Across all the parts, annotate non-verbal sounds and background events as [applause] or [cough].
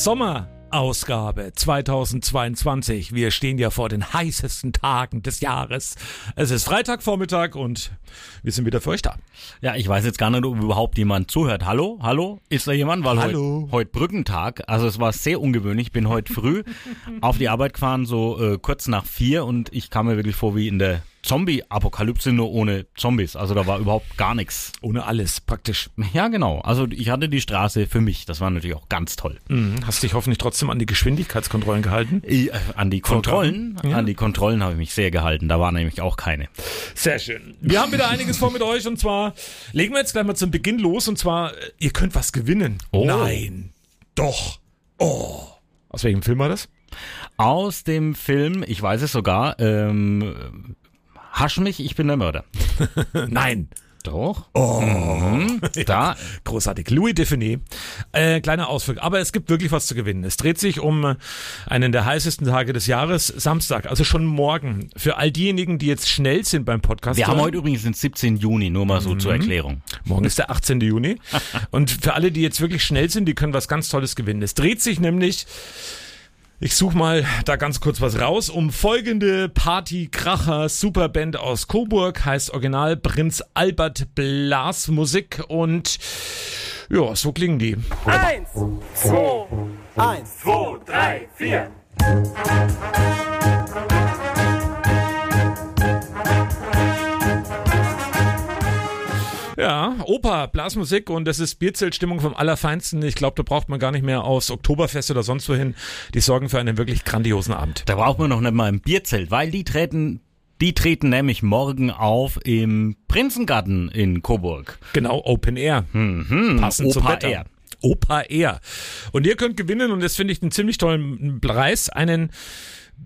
Telefon ist noch Milch. Sommer. Ausgabe 2022. Wir stehen ja vor den heißesten Tagen des Jahres. Es ist Freitagvormittag und wir sind wieder für euch da. Ja, ich weiß jetzt gar nicht, ob überhaupt jemand zuhört. Hallo? Hallo? Ist da jemand? Weil Hallo. heute heut Brückentag. Also es war sehr ungewöhnlich. Ich bin heute früh [laughs] auf die Arbeit gefahren, so äh, kurz nach vier und ich kam mir wirklich vor wie in der Zombie-Apokalypse nur ohne Zombies. Also da war überhaupt gar nichts. Ohne alles, praktisch. Ja, genau. Also ich hatte die Straße für mich. Das war natürlich auch ganz toll. Mhm. Hast dich hoffentlich trotzdem an die Geschwindigkeitskontrollen gehalten? Ich, äh, an die Kontrollen, Ja. an die Kontrollen habe ich mich sehr gehalten. Da waren nämlich auch keine. Sehr schön. Wir haben wieder einiges vor mit euch und zwar legen wir jetzt gleich mal zum Beginn los und zwar, äh, ihr könnt was gewinnen. Oh. Nein. Doch. Oh. Aus welchem Film war das? Aus dem Film, ich weiß es sogar, ähm, Hasch mich, ich bin der Mörder. [laughs] Nein. Doch. Oh. Mhm. [laughs] Da, Großartig. Louis Define. Äh, kleiner Ausflug. Aber es gibt wirklich was zu gewinnen. Es dreht sich um einen der heißesten Tage des Jahres, Samstag, also schon morgen. Für all diejenigen, die jetzt schnell sind beim Podcast. wir haben heute übrigens den 17. Juni, nur mal so zur Erklärung. Morgen ist der 18. Juni. [laughs] Und für alle, die jetzt wirklich schnell sind, die können was ganz Tolles gewinnen. Es dreht sich nämlich, ich suche mal da ganz kurz was raus, um folgende Party-Kracher Superband aus Coburg, heißt Original Prinz Albert Blasmusik und ja, so klingen die. Eins, zwei, eins, zwei, drei, vier. Ja, Oper, Blasmusik und das ist Bierzeltstimmung vom Allerfeinsten. Ich glaube, da braucht man gar nicht mehr aufs Oktoberfest oder sonst wohin. Die sorgen für einen wirklich grandiosen Abend. Da braucht man noch nicht mal ein Bierzelt, weil die treten, die treten nämlich morgen auf im Prinzengarten in Coburg. Genau, Open Air. Passend zum Opa Wetter. Air. Opa Air. Und ihr könnt gewinnen, und das finde ich einen ziemlich tollen Preis, einen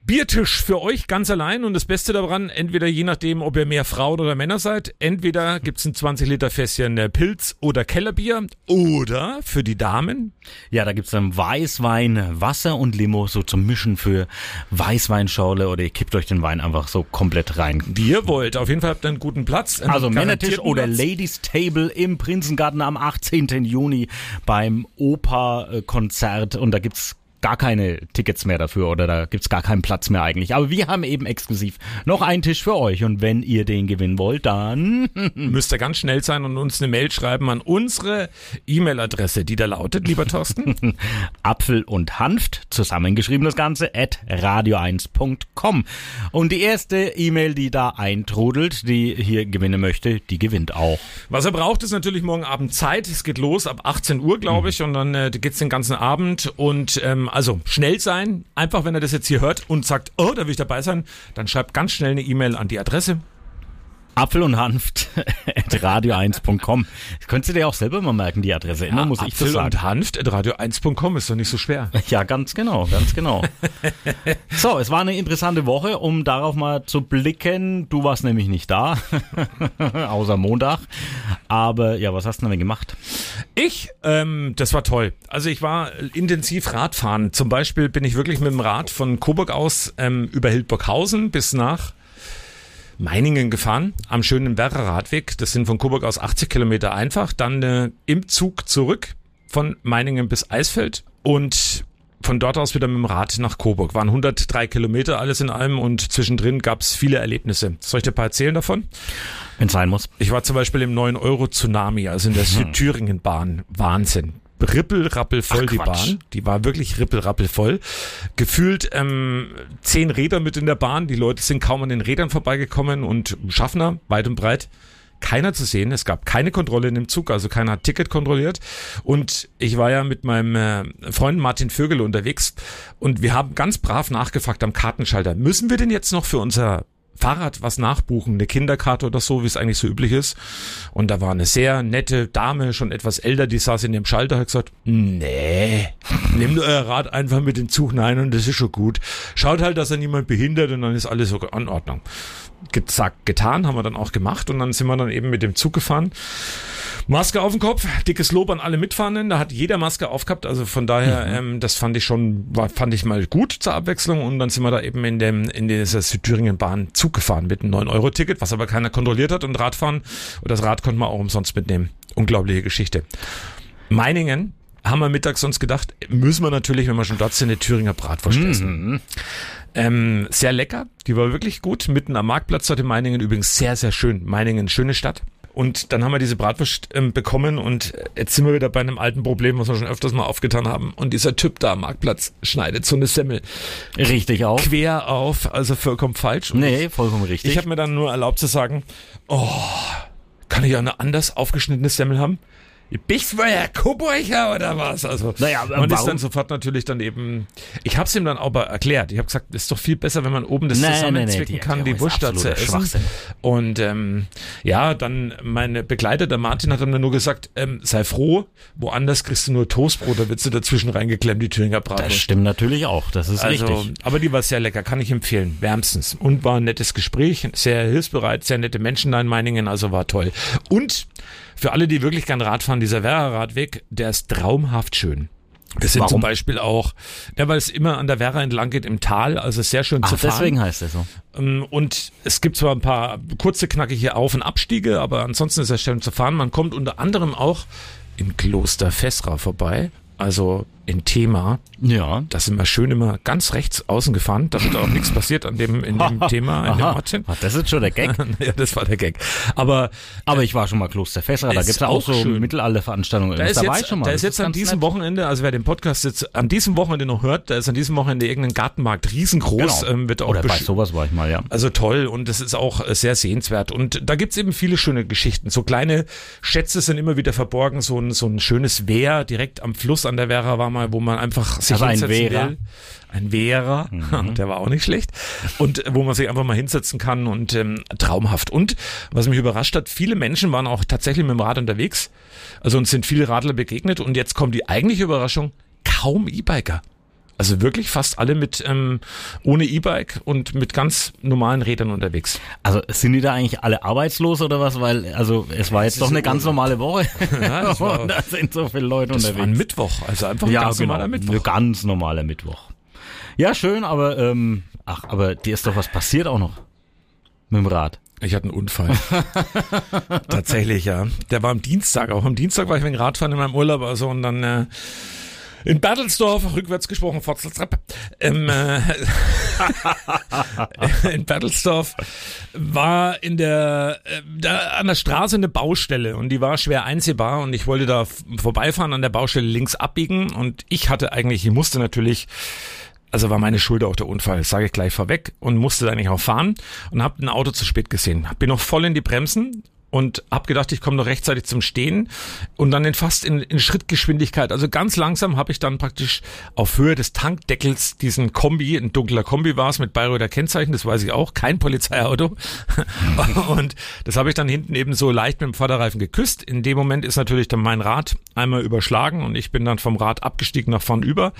Biertisch für euch ganz allein. Und das Beste daran, entweder je nachdem, ob ihr mehr Frauen oder Männer seid, entweder gibt's ein 20 Liter Fässchen äh, Pilz oder Kellerbier oder für die Damen Ja, da gibt's dann Weißwein, Wasser und Limo so zum Mischen für Weißweinschorle oder ihr kippt euch den Wein einfach so komplett rein. wie ihr wollt. Auf jeden Fall habt ihr einen guten Platz. einen Also Männertisch oder Platz. Ladies Table im Prinzengarten am 18. Juni beim Oper-Konzert und da gibt's gar keine Tickets mehr dafür oder da gibt's gar keinen Platz mehr eigentlich. Aber wir haben eben exklusiv noch einen Tisch für euch und wenn ihr den gewinnen wollt, dann [laughs] Müsst ihr ganz schnell sein und uns eine Mail schreiben an unsere E-Mail-Adresse, die da lautet, lieber Thorsten. [laughs] Apfel und Hanft, zusammengeschrieben das Ganze, at radio1.com. Und die erste E-Mail, die da eintrudelt, die hier gewinnen möchte, die gewinnt auch. Was er braucht, ist natürlich morgen Abend Zeit. Es geht los ab 18 Uhr, glaube ich, und dann äh, geht's den ganzen Abend. Und ähm, also schnell sein. Einfach, wenn er das jetzt hier hört und sagt, oh, da will ich dabei sein, dann schreibt ganz schnell eine E-Mail an die Adresse. Apfel und Hanft [laughs] at radio1.com. Das könntest du dir auch selber mal merken, die Adresse. Immer muss ich das Apfel sagen. und Hanft at radio1.com ist doch nicht so schwer. [laughs] Ja, ganz genau, ganz genau. [laughs] so, es war eine interessante Woche, um darauf mal zu blicken. Du warst nämlich nicht da, außer Montag. Aber ja, was hast du denn gemacht? Ich, ähm, das war toll. Also ich war intensiv Radfahren. Zum Beispiel bin ich wirklich mit dem Rad von Coburg aus ähm, über Hildburghausen bis nach Meiningen gefahren, am schönen Werrer Radweg. Das sind von Coburg aus 80 Kilometer einfach. Dann äh, im Zug zurück von Meiningen bis Eisfeld und von dort aus wieder mit dem Rad nach Coburg. Waren 103 Kilometer alles in allem und zwischendrin gab es viele Erlebnisse. Soll ich dir ein paar erzählen davon? Wenn es sein muss. Ich war zum Beispiel im 9-Euro-Tsunami, also in der [laughs] Südthüringen-Bahn. Wahnsinn. Rippel, voll die. Bahn. Die war wirklich rippel, voll. Gefühlt ähm, zehn Räder mit in der Bahn. Die Leute sind kaum an den Rädern vorbeigekommen und Schaffner, weit und breit, keiner zu sehen. Es gab keine Kontrolle in dem Zug, also keiner hat Ticket kontrolliert. Und ich war ja mit meinem äh, Freund Martin Vögel unterwegs und wir haben ganz brav nachgefragt am Kartenschalter. Müssen wir denn jetzt noch für unser Fahrrad was nachbuchen, eine Kinderkarte oder so, wie es eigentlich so üblich ist. Und da war eine sehr nette Dame, schon etwas älter, die saß in dem Schalter, hat gesagt, nee, nehmt euer Rad einfach mit den Zug rein und das ist schon gut. Schaut halt, dass er niemand behindert und dann ist alles so in Ordnung. Gesagt, getan, haben wir dann auch gemacht und dann sind wir dann eben mit dem Zug gefahren. Maske auf dem Kopf, dickes Lob an alle Mitfahrenden. Da hat jeder Maske aufgehabt. Also von daher, ähm, das fand ich schon, war, fand ich mal gut zur Abwechslung. Und dann sind wir da eben in dem, in dieser Südthüringen-Bahn Zug gefahren mit einem 9-Euro-Ticket, was aber keiner kontrolliert hat. Und Radfahren, und das Rad konnte man auch umsonst mitnehmen. Unglaubliche Geschichte. Meiningen, haben wir mittags sonst gedacht, müssen wir natürlich, wenn wir schon dort sind, eine Thüringer Bratwurst essen. Ähm, sehr lecker, die war wirklich gut, mitten am Marktplatz dort in Meiningen, übrigens sehr, sehr schön. Meiningen, schöne Stadt. Und dann haben wir diese Bratwurst ähm, bekommen und jetzt sind wir wieder bei einem alten Problem, was wir schon öfters mal aufgetan haben. Und dieser Typ da am Marktplatz schneidet so eine Semmel Richtig auch. quer auf, also vollkommen falsch. Und Nee, vollkommen richtig. ich habe mir dann nur erlaubt zu sagen, oh, kann ich auch eine anders aufgeschnittene Semmel haben? Bist du ja Kuburcher oder was? Also Naja, man ist warum- dann sofort natürlich dann eben. Ich habe es ihm dann aber erklärt. Ich habe gesagt, es ist doch viel besser, wenn man oben das nee, zusammenzwicken die kann, Erklärung die ist Wurst da zu absoluter essen. Und ähm, ja, dann meine Begleiter, der Martin, hat dann nur gesagt, ähm, sei froh, woanders kriegst du nur Toastbrot, da wird sie dazwischen reingeklemmt, die Thüringer das Bratwurst. stimmt natürlich auch. Das ist Also, richtig. aber die war sehr lecker, kann ich empfehlen, wärmstens. Und war ein nettes Gespräch, sehr hilfsbereit, sehr nette Menschen da in Meiningen, also war toll. Und für alle, die wirklich gern Rad fahren, dieser Werra-Radweg, der ist traumhaft schön. Wir sind Warum? zum Beispiel auch, ja, weil es immer an der Werra entlang geht im Tal, also sehr schön zu Ach, fahren. deswegen heißt er so. Ähm, Und es gibt zwar ein paar kurze, knackige Auf- und Abstiege, aber ansonsten ist er schön zu fahren. Man kommt unter anderem auch in Kloster Fessra vorbei, also in Thema. Ja. Da sind wir schön immer ganz rechts außen gefahren, damit auch nichts passiert an dem, in dem [laughs] Thema, in dem. Ortchen. Das ist schon der Gag. [laughs] ja, das war der Gag. Aber Aber ich war schon mal Klosterfässer, da Ist gibt's ja auch auch so. Mittelalterveranstaltungen. da ist war jetzt, ich schon mal. da Das ist jetzt an ganz diesem nett. Wochenende, also wer den Podcast jetzt an diesem Wochenende noch hört, da ist an diesem Wochenende irgendein Gartenmarkt riesengroß, Genau. ähm, wird auch Oder bei sowas war ich mal, ja. Also toll und das ist auch äh, sehr sehenswert. Und da gibt's eben viele schöne Geschichten. So kleine Schätze sind immer wieder verborgen. So ein, so ein schönes Wehr direkt am Fluss an der Werra war mal, wo man einfach sich Also ein hinsetzen Wehrer. will. Ein Wehrer, Mhm. [laughs] der war auch nicht schlecht. Und äh, wo man sich einfach mal hinsetzen kann und ähm, traumhaft. Und was mich überrascht hat, viele Menschen waren auch tatsächlich mit dem Rad unterwegs. Also uns sind viele Radler begegnet. Und jetzt kommt die eigentliche Überraschung, kaum E-Biker. Also wirklich fast alle mit ähm, ohne E-Bike und mit ganz normalen Rädern unterwegs. Also sind die da eigentlich alle arbeitslos oder was? Weil, also es war jetzt ist doch eine ganz normale Woche. [laughs] Ja, das [laughs] war- Und da sind so viele Leute Das war ein unterwegs. Mittwoch, also einfach ein ja, ganz genau. normaler Ein Mittwoch. ganz normaler Mittwoch. Ja, schön, aber ähm, ach, aber dir ist doch was passiert auch noch mit dem Rad. Ich hatte einen Unfall. [laughs] Tatsächlich, ja. Der war am Dienstag. Auch am Dienstag war ich wegen Radfahren in meinem Urlaub also und dann äh, in Bertelsdorf, rückwärts gesprochen, Forzeltreppe, ähm, äh, [laughs] in Bertelsdorf war in der, äh, da an der Straße eine Baustelle und die war schwer einsehbar und ich wollte da vorbeifahren an der Baustelle links abbiegen und ich hatte eigentlich, ich musste natürlich also war meine Schuld auch der Unfall, sage ich gleich vorweg und musste da eigentlich auch fahren und habe ein Auto zu spät gesehen. Bin noch voll in die Bremsen und habe gedacht, ich komme noch rechtzeitig zum Stehen und dann in fast in, in Schrittgeschwindigkeit, also ganz langsam habe ich dann praktisch auf Höhe des Tankdeckels diesen Kombi, ein dunkler Kombi war es mit Bayreuther Kennzeichen, das weiß ich auch, kein Polizeiauto [laughs] und das habe ich dann hinten eben so leicht mit dem Vorderreifen geküsst. In dem Moment ist natürlich dann mein Rad einmal überschlagen und ich bin dann vom Rad abgestiegen nach vorn über.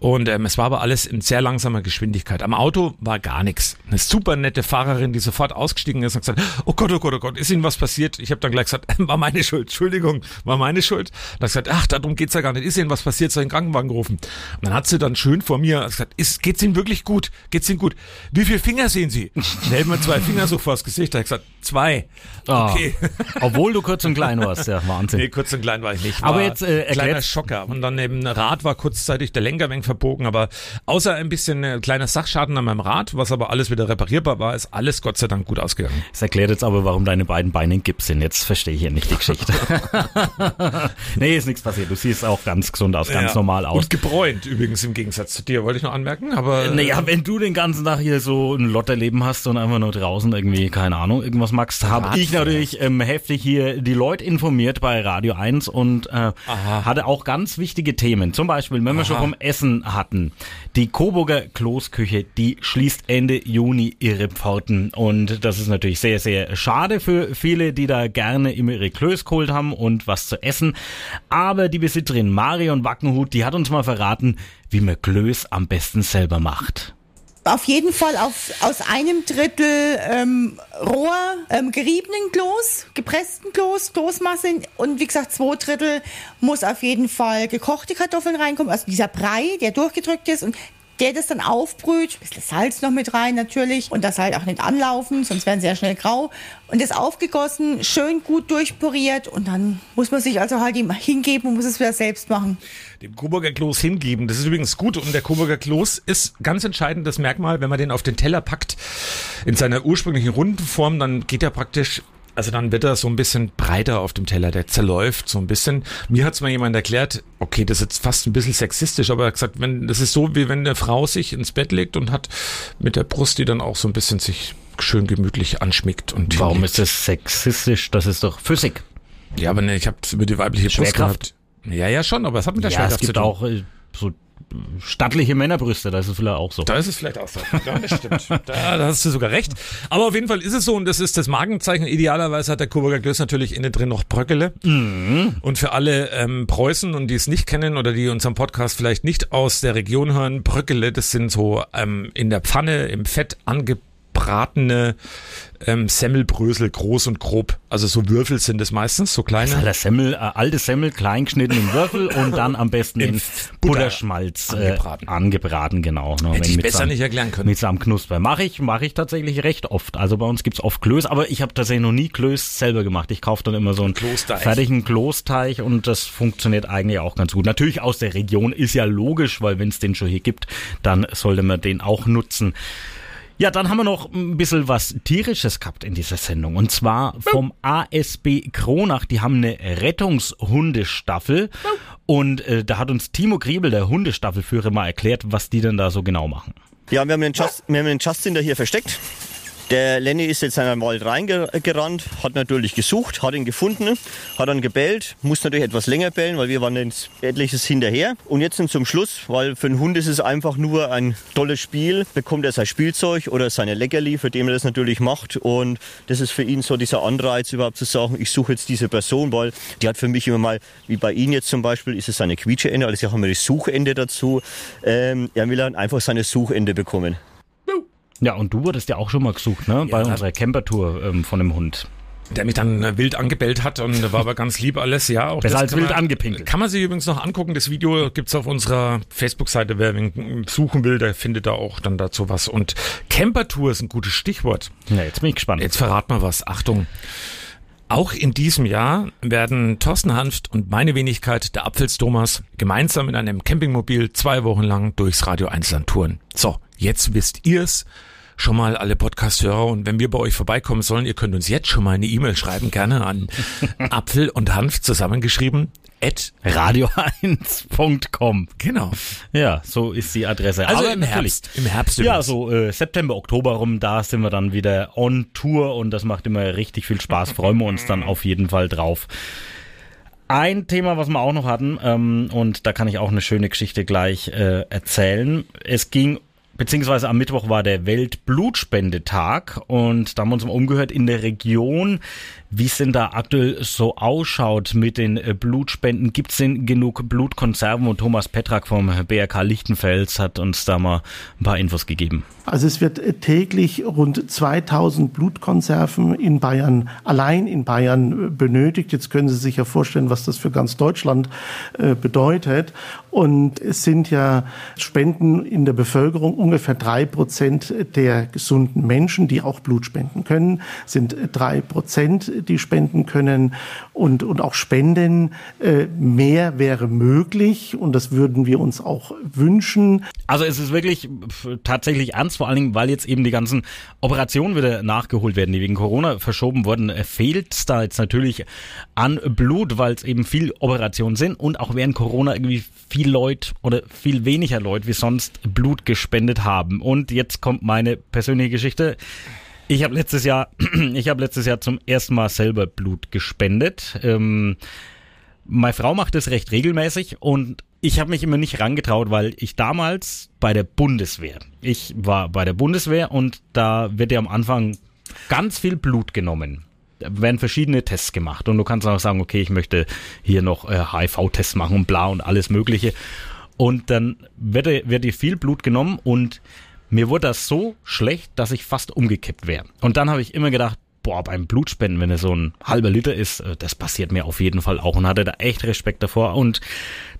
Und ähm, es war aber alles in sehr langsamer Geschwindigkeit. Am Auto war gar nichts. Eine super nette Fahrerin, die sofort ausgestiegen ist und gesagt, oh Gott, oh Gott, oh Gott, ist Ihnen was passiert? Ich habe dann gleich gesagt, [laughs] war meine Schuld, Entschuldigung, war meine Schuld. Dann gesagt, ach, darum geht's ja gar nicht. Ist Ihnen was passiert? Ich einen Krankenwagen gerufen? Und dann hat sie dann schön vor mir gesagt, ist, geht's Ihnen wirklich gut? Geht's Ihnen gut? Wie viele Finger sehen Sie? Dann hält mir zwei Finger so vors Gesicht. Da hab ich gesagt, zwei. Ah, Okay. [laughs] Obwohl du kurz und klein warst, ja, Wahnsinn. Nee, kurz und klein war ich nicht. Aber War jetzt, äh, erklärt- kleiner Schocker. Und dann eben Rad war kurzzeitig der Lenker wenig verbogen, aber außer ein bisschen äh, kleiner Sachschaden an meinem Rad, was aber alles wieder reparierbar war, ist alles Gott sei Dank gut ausgegangen. Das erklärt jetzt aber, warum deine beiden Beine in Gips sind. Jetzt verstehe ich hier nicht die Geschichte. [laughs] nee, ist nichts passiert. Du siehst auch ganz gesund aus, ganz Ja. normal aus. Und gebräunt übrigens im Gegensatz zu dir, wollte ich noch anmerken, aber äh, Naja, wenn du den ganzen Tag hier so ein Lotterleben hast und einfach nur draußen irgendwie, keine Ahnung, irgendwas magst, habe ich natürlich ähm, heftig hier die Leute informiert bei Radio 1 und äh, hatte auch ganz wichtige Themen. Zum Beispiel, wenn wir schon vom Essen hatten, die Coburger Kloßküche, die schließt Ende Juni ihre Pforten und das ist natürlich sehr, sehr schade für viele, die da gerne immer ihre Klöß geholt haben und was zu essen. Aber die Besitzerin Marion Wackenhut, die hat uns mal verraten, wie man Klöß am besten selber macht. Auf jeden Fall auf, aus einem Drittel ähm, roher, ähm, geriebenen Kloß, gepressten Kloß, Kloßmasse und wie gesagt, zwei Drittel muss auf jeden Fall gekochte Kartoffeln reinkommen. Also dieser Brei, der durchgedrückt ist und der das dann aufbrüht, ein bisschen Salz noch mit rein natürlich und das halt auch nicht anlaufen, sonst werden sie ja schnell grau. Und das aufgegossen, schön gut durchporiert und dann muss man sich also halt ihm hingeben und muss es wieder selbst machen. Dem Coburger Kloß hingeben, das ist übrigens gut und der Coburger Kloß ist ganz entscheidendes Merkmal, wenn man den auf den Teller packt in seiner ursprünglichen runden Form, dann geht er praktisch also dann wird er so ein bisschen breiter auf dem Teller, der zerläuft so ein bisschen. Mir hat's mal jemand erklärt, okay, das ist jetzt fast ein bisschen sexistisch, aber er hat gesagt, wenn, das ist so, wie wenn eine Frau sich ins Bett legt und hat mit der Brust, die dann auch so ein bisschen sich schön gemütlich anschmickt. Und Warum hinlegt. ist das sexistisch? Das ist doch Physik. Ja, aber ne, ich habe über die weibliche Brust gehabt. Ja, ja, schon, aber es hat mit der Ja, Schwerkraft es zu tun. auch äh, so stattliche Männerbrüste, da ist es vielleicht auch so. Da ist es vielleicht auch so. Ja, das stimmt. [laughs] Da, da hast du sogar recht. Aber auf jeden Fall ist es so und das ist das Markenzeichen. Idealerweise hat der Coburger Klöß natürlich innen drin noch Bröckele. Und für alle ähm, Preußen und die es nicht kennen oder die unseren Podcast vielleicht nicht aus der Region hören, Bröckele, das sind so ähm, in der Pfanne im Fett angebratene ähm, Semmelbrösel, groß und grob. Also so Würfel sind es meistens, so kleine. Alter Semmel, äh, alte Semmel, klein geschnitten in Würfel und dann am besten in, In Butter Butterschmalz äh, angebraten. angebraten, genau. Ne, Hätte ich besser seinem- nicht erklären können. Mit seinem Knusper. Mache ich, mache ich tatsächlich recht oft. Also bei uns gibt's oft Klöß, aber ich habe tatsächlich noch nie Klöß selber gemacht. Ich kaufe dann immer so einen Kloßteig. fertigen Kloßteig und das funktioniert eigentlich auch ganz gut. Natürlich aus der Region ist ja logisch, weil wenn es den schon hier gibt, dann sollte man den auch nutzen. Ja, dann haben wir noch ein bisschen was Tierisches gehabt in dieser Sendung. Und zwar vom ASB Kronach. Die haben eine Rettungshundestaffel. Und äh, da hat uns Timo Griebel, der Hundestaffelführer, mal erklärt, was die denn da so genau machen. Ja, wir haben den, Just, wir haben den Justin da hier versteckt. Der Lenny ist jetzt in den Wald reingerannt, hat natürlich gesucht, hat ihn gefunden, hat dann gebellt, muss natürlich etwas länger bellen, weil wir waren jetzt etliches hinterher. Und jetzt zum Schluss, weil für einen Hund ist es einfach nur ein tolles Spiel, bekommt er sein Spielzeug oder seine Leckerli, für den er das natürlich macht. Und das ist für ihn so dieser Anreiz überhaupt zu sagen, ich suche jetzt diese Person, weil die hat für mich immer mal, wie bei Ihnen jetzt zum Beispiel, ist es seine Quietscheende, also haben wir die Suchende dazu. Ähm, er will dann einfach seine Suchende bekommen. Ja, und du wurdest ja auch schon mal gesucht, ne? Bei Ja. unserer Campertour ähm, von dem Hund. der mich dann äh, wild angebellt hat und war aber ganz lieb alles, ja. Auch Besser als wild man, angepinkelt. Kann man sich übrigens noch angucken, das Video gibt's auf unserer Facebook-Seite, wer wen suchen will, der findet da auch dann dazu was. Und Campertour ist ein gutes Stichwort. Ja, jetzt bin ich gespannt. Jetzt verrat mal was, Achtung. Auch in diesem Jahr werden Thorsten Hanft und meine Wenigkeit, der Apfels Thomas, gemeinsam in einem Campingmobil zwei Wochen lang durchs Radio Einzelland touren. So, jetzt wisst ihr's schon mal alle Podcast-Hörer und wenn wir bei euch vorbeikommen sollen, ihr könnt uns jetzt schon mal eine E-Mail schreiben, gerne an [laughs] Apfel und Hanf zusammengeschrieben. At, Radio1.com. genau. Ja, so ist die Adresse. Also Aber im. Herbst. Im Herbst Ja, übrigens. so äh, September, Oktober rum, da sind wir dann wieder on Tour und das macht immer richtig viel Spaß. [laughs] Freuen wir uns dann auf jeden Fall drauf. Ein Thema, was wir auch noch hatten, ähm, und da kann ich auch eine schöne Geschichte gleich äh, erzählen. Es ging, beziehungsweise am Mittwoch war der Weltblutspendetag und da haben wir uns mal umgehört in der Region, wie es denn da aktuell so ausschaut mit den äh, Blutspenden. Gibt es denn genug Blutkonserven? Und Thomas Petrak vom BRK Lichtenfels hat uns da mal ein paar Infos gegeben. Also es wird äh, täglich rund 2000 Blutkonserven in Bayern, allein in Bayern äh, benötigt. Jetzt können Sie sich ja vorstellen, was das für ganz Deutschland bedeutet. Und es sind ja Spenden in der Bevölkerung ungefähr drei Prozent der gesunden Menschen, die auch Blut spenden können, sind drei Prozent, die spenden können. Und, und auch Spenden, äh, mehr wäre möglich. Und das würden wir uns auch wünschen. Also es ist wirklich tatsächlich ernst, vor allen Dingen, weil jetzt eben die ganzen Operationen wieder nachgeholt werden, die wegen Corona verschoben wurden, fehlt es da jetzt natürlich an Blut, weil es eben viel Operationen sind und auch während Corona irgendwie viel Leute oder viel weniger Leute wie sonst Blut gespendet haben. Und jetzt kommt meine persönliche Geschichte. Ich habe letztes Jahr, [clears throat] ich habe letztes Jahr zum ersten Mal selber Blut gespendet. Ähm, meine Frau macht das recht regelmäßig und ich habe mich immer nicht rangetraut, weil ich damals bei der Bundeswehr, ich war bei der Bundeswehr und da wird ja am Anfang ganz viel Blut genommen. Da werden verschiedene Tests gemacht und du kannst auch sagen, okay, ich möchte hier noch äh, HIV-Tests machen und bla und alles Mögliche. Und dann wird, wird dir viel Blut genommen und mir wurde das so schlecht, dass ich fast umgekippt wäre. Und dann habe ich immer gedacht, boah, beim Blutspenden, wenn es so ein halber Liter ist, äh, das passiert mir auf jeden Fall auch und hatte da echt Respekt davor. Und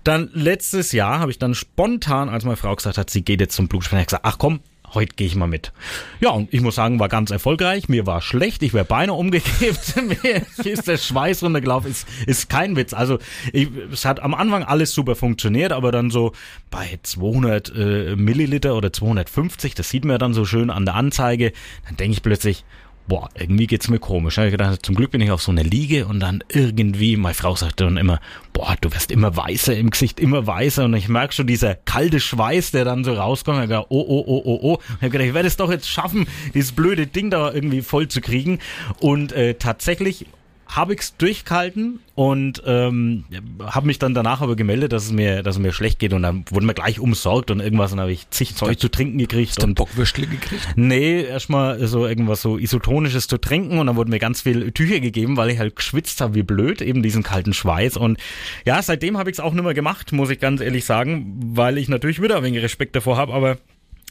dann letztes Jahr habe ich dann spontan, als meine Frau gesagt hat, sie geht jetzt zum Blutspenden, gesagt, ach komm, heute gehe ich mal mit. Ja, und ich muss sagen, war ganz erfolgreich. Mir war schlecht, ich wäre beinahe umgekippt. [laughs] Mir ist der Schweiß runtergelaufen. Ist, ist kein Witz. Also ich, es hat am Anfang alles super funktioniert, aber dann so bei 200 äh, Milliliter oder 250, das sieht man ja dann so schön an der Anzeige, dann denke ich plötzlich, boah, irgendwie geht's mir komisch. Ich gedacht, zum Glück bin ich auf so einer Liege und dann irgendwie, meine Frau sagte dann immer, boah, du wirst immer weißer im Gesicht, immer weißer und ich merke schon dieser kalte Schweiß, der dann so rauskommt. Ich gedacht, oh, oh, oh, oh, oh. Ich habe gedacht, ich werde es doch jetzt schaffen, dieses blöde Ding da irgendwie voll zu kriegen und äh, tatsächlich habe ich's durchgehalten und ähm, habe mich dann danach aber gemeldet, dass es mir, dass es mir schlecht geht und dann wurden wir gleich umsorgt und irgendwas und dann habe ich zig Zeug zu trinken gekriegt. Hast du einen Bockwürstle gekriegt? Nee, erstmal so irgendwas so isotonisches zu trinken und dann wurden mir ganz viel Tücher gegeben, weil ich halt geschwitzt habe wie blöd, eben diesen kalten Schweiß und ja, seitdem habe ich es auch nicht mehr gemacht, muss ich ganz ehrlich sagen, weil ich natürlich wieder ein wenig Respekt davor habe, aber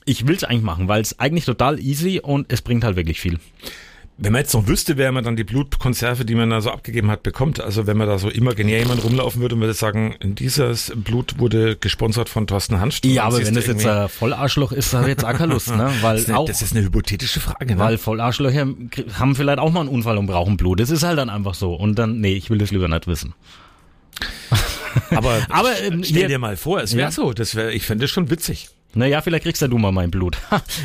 ich will es eigentlich machen, weil es eigentlich total easy und es bringt halt wirklich viel. Wenn man jetzt noch wüsste, wer man dann die Blutkonserve, die man da so abgegeben hat, bekommt, also wenn man da so imaginär jemand rumlaufen würde und würde sagen, dieses Blut wurde gesponsert von Thorsten Hanst. Ja, aber wenn das jetzt ein Vollarschloch ist, habe ich jetzt auch keine Lust, ne? [laughs] Weil das, ist eine, auch, das ist eine hypothetische Frage, ne? weil Vollarschlöcher haben vielleicht auch mal einen Unfall und brauchen Blut. Das ist halt dann einfach so. Und dann, nee, ich will das lieber nicht wissen. aber, [laughs] Aber, stell ähm, hier- dir mal vor, es wäre Ja. so, das wäre, ich fände das schon witzig. Naja, vielleicht kriegst ja du mal mein Blut.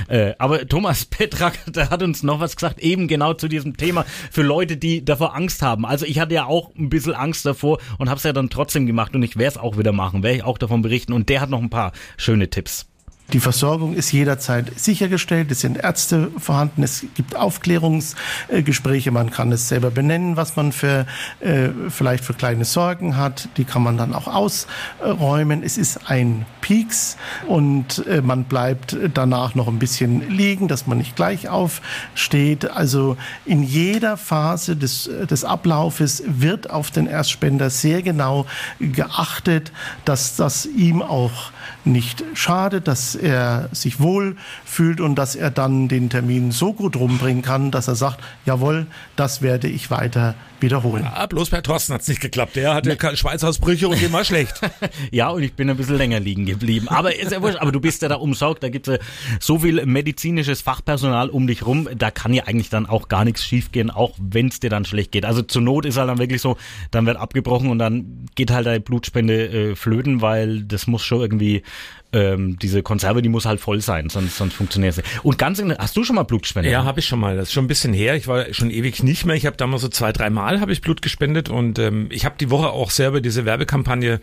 äh, aber Thomas [laughs] Petrak, der hat uns noch was gesagt, eben genau zu diesem Thema für Leute, die davor Angst haben. Also ich hatte ja auch ein bisschen Angst davor und habe es ja dann trotzdem gemacht und ich werde es auch wieder machen, werde ich auch davon berichten. Und der hat noch ein paar schöne Tipps. Die Versorgung ist jederzeit sichergestellt. Es sind Ärzte vorhanden. Es gibt Aufklärungsgespräche. Man kann es selber benennen, was man für äh, vielleicht für kleine Sorgen hat. Die kann man dann auch ausräumen. Es ist ein Peaks und äh, man bleibt danach noch ein bisschen liegen, dass man nicht gleich aufsteht. Also in jeder Phase des, des Ablaufes wird auf den Erstspender sehr genau geachtet, dass das ihm auch nicht schadet, dass er sich wohl fühlt und dass er dann den Termin so gut rumbringen kann, dass er sagt, jawohl, das werde ich weiter wiederholen. Ah, bloß bei Thorsten hat's nicht geklappt. Der hatte keine Schweißausbrüche und ihm war schlecht. [laughs] Ja, und ich bin ein bisschen länger liegen geblieben. Aber ist ja wurscht, aber du bist ja da umsorgt, da gibt's ja so viel medizinisches Fachpersonal um dich rum, da kann ja eigentlich dann auch gar nichts schiefgehen, auch wenn's dir dann schlecht geht. Also zur Not ist halt dann wirklich so, dann wird abgebrochen und dann geht halt deine Blutspende äh, flöten, weil das muss schon irgendwie ähm, diese Konserve, die muss halt voll sein, sonst, sonst funktioniert nicht. Und ganz, hast du schon mal Blutspende? Ja, habe ich schon mal. Das ist schon ein bisschen her. Ich war schon ewig nicht mehr. Ich habe damals so zwei, drei Mal habe ich Blut gespendet und ähm, ich habe die Woche auch selber diese Werbekampagne.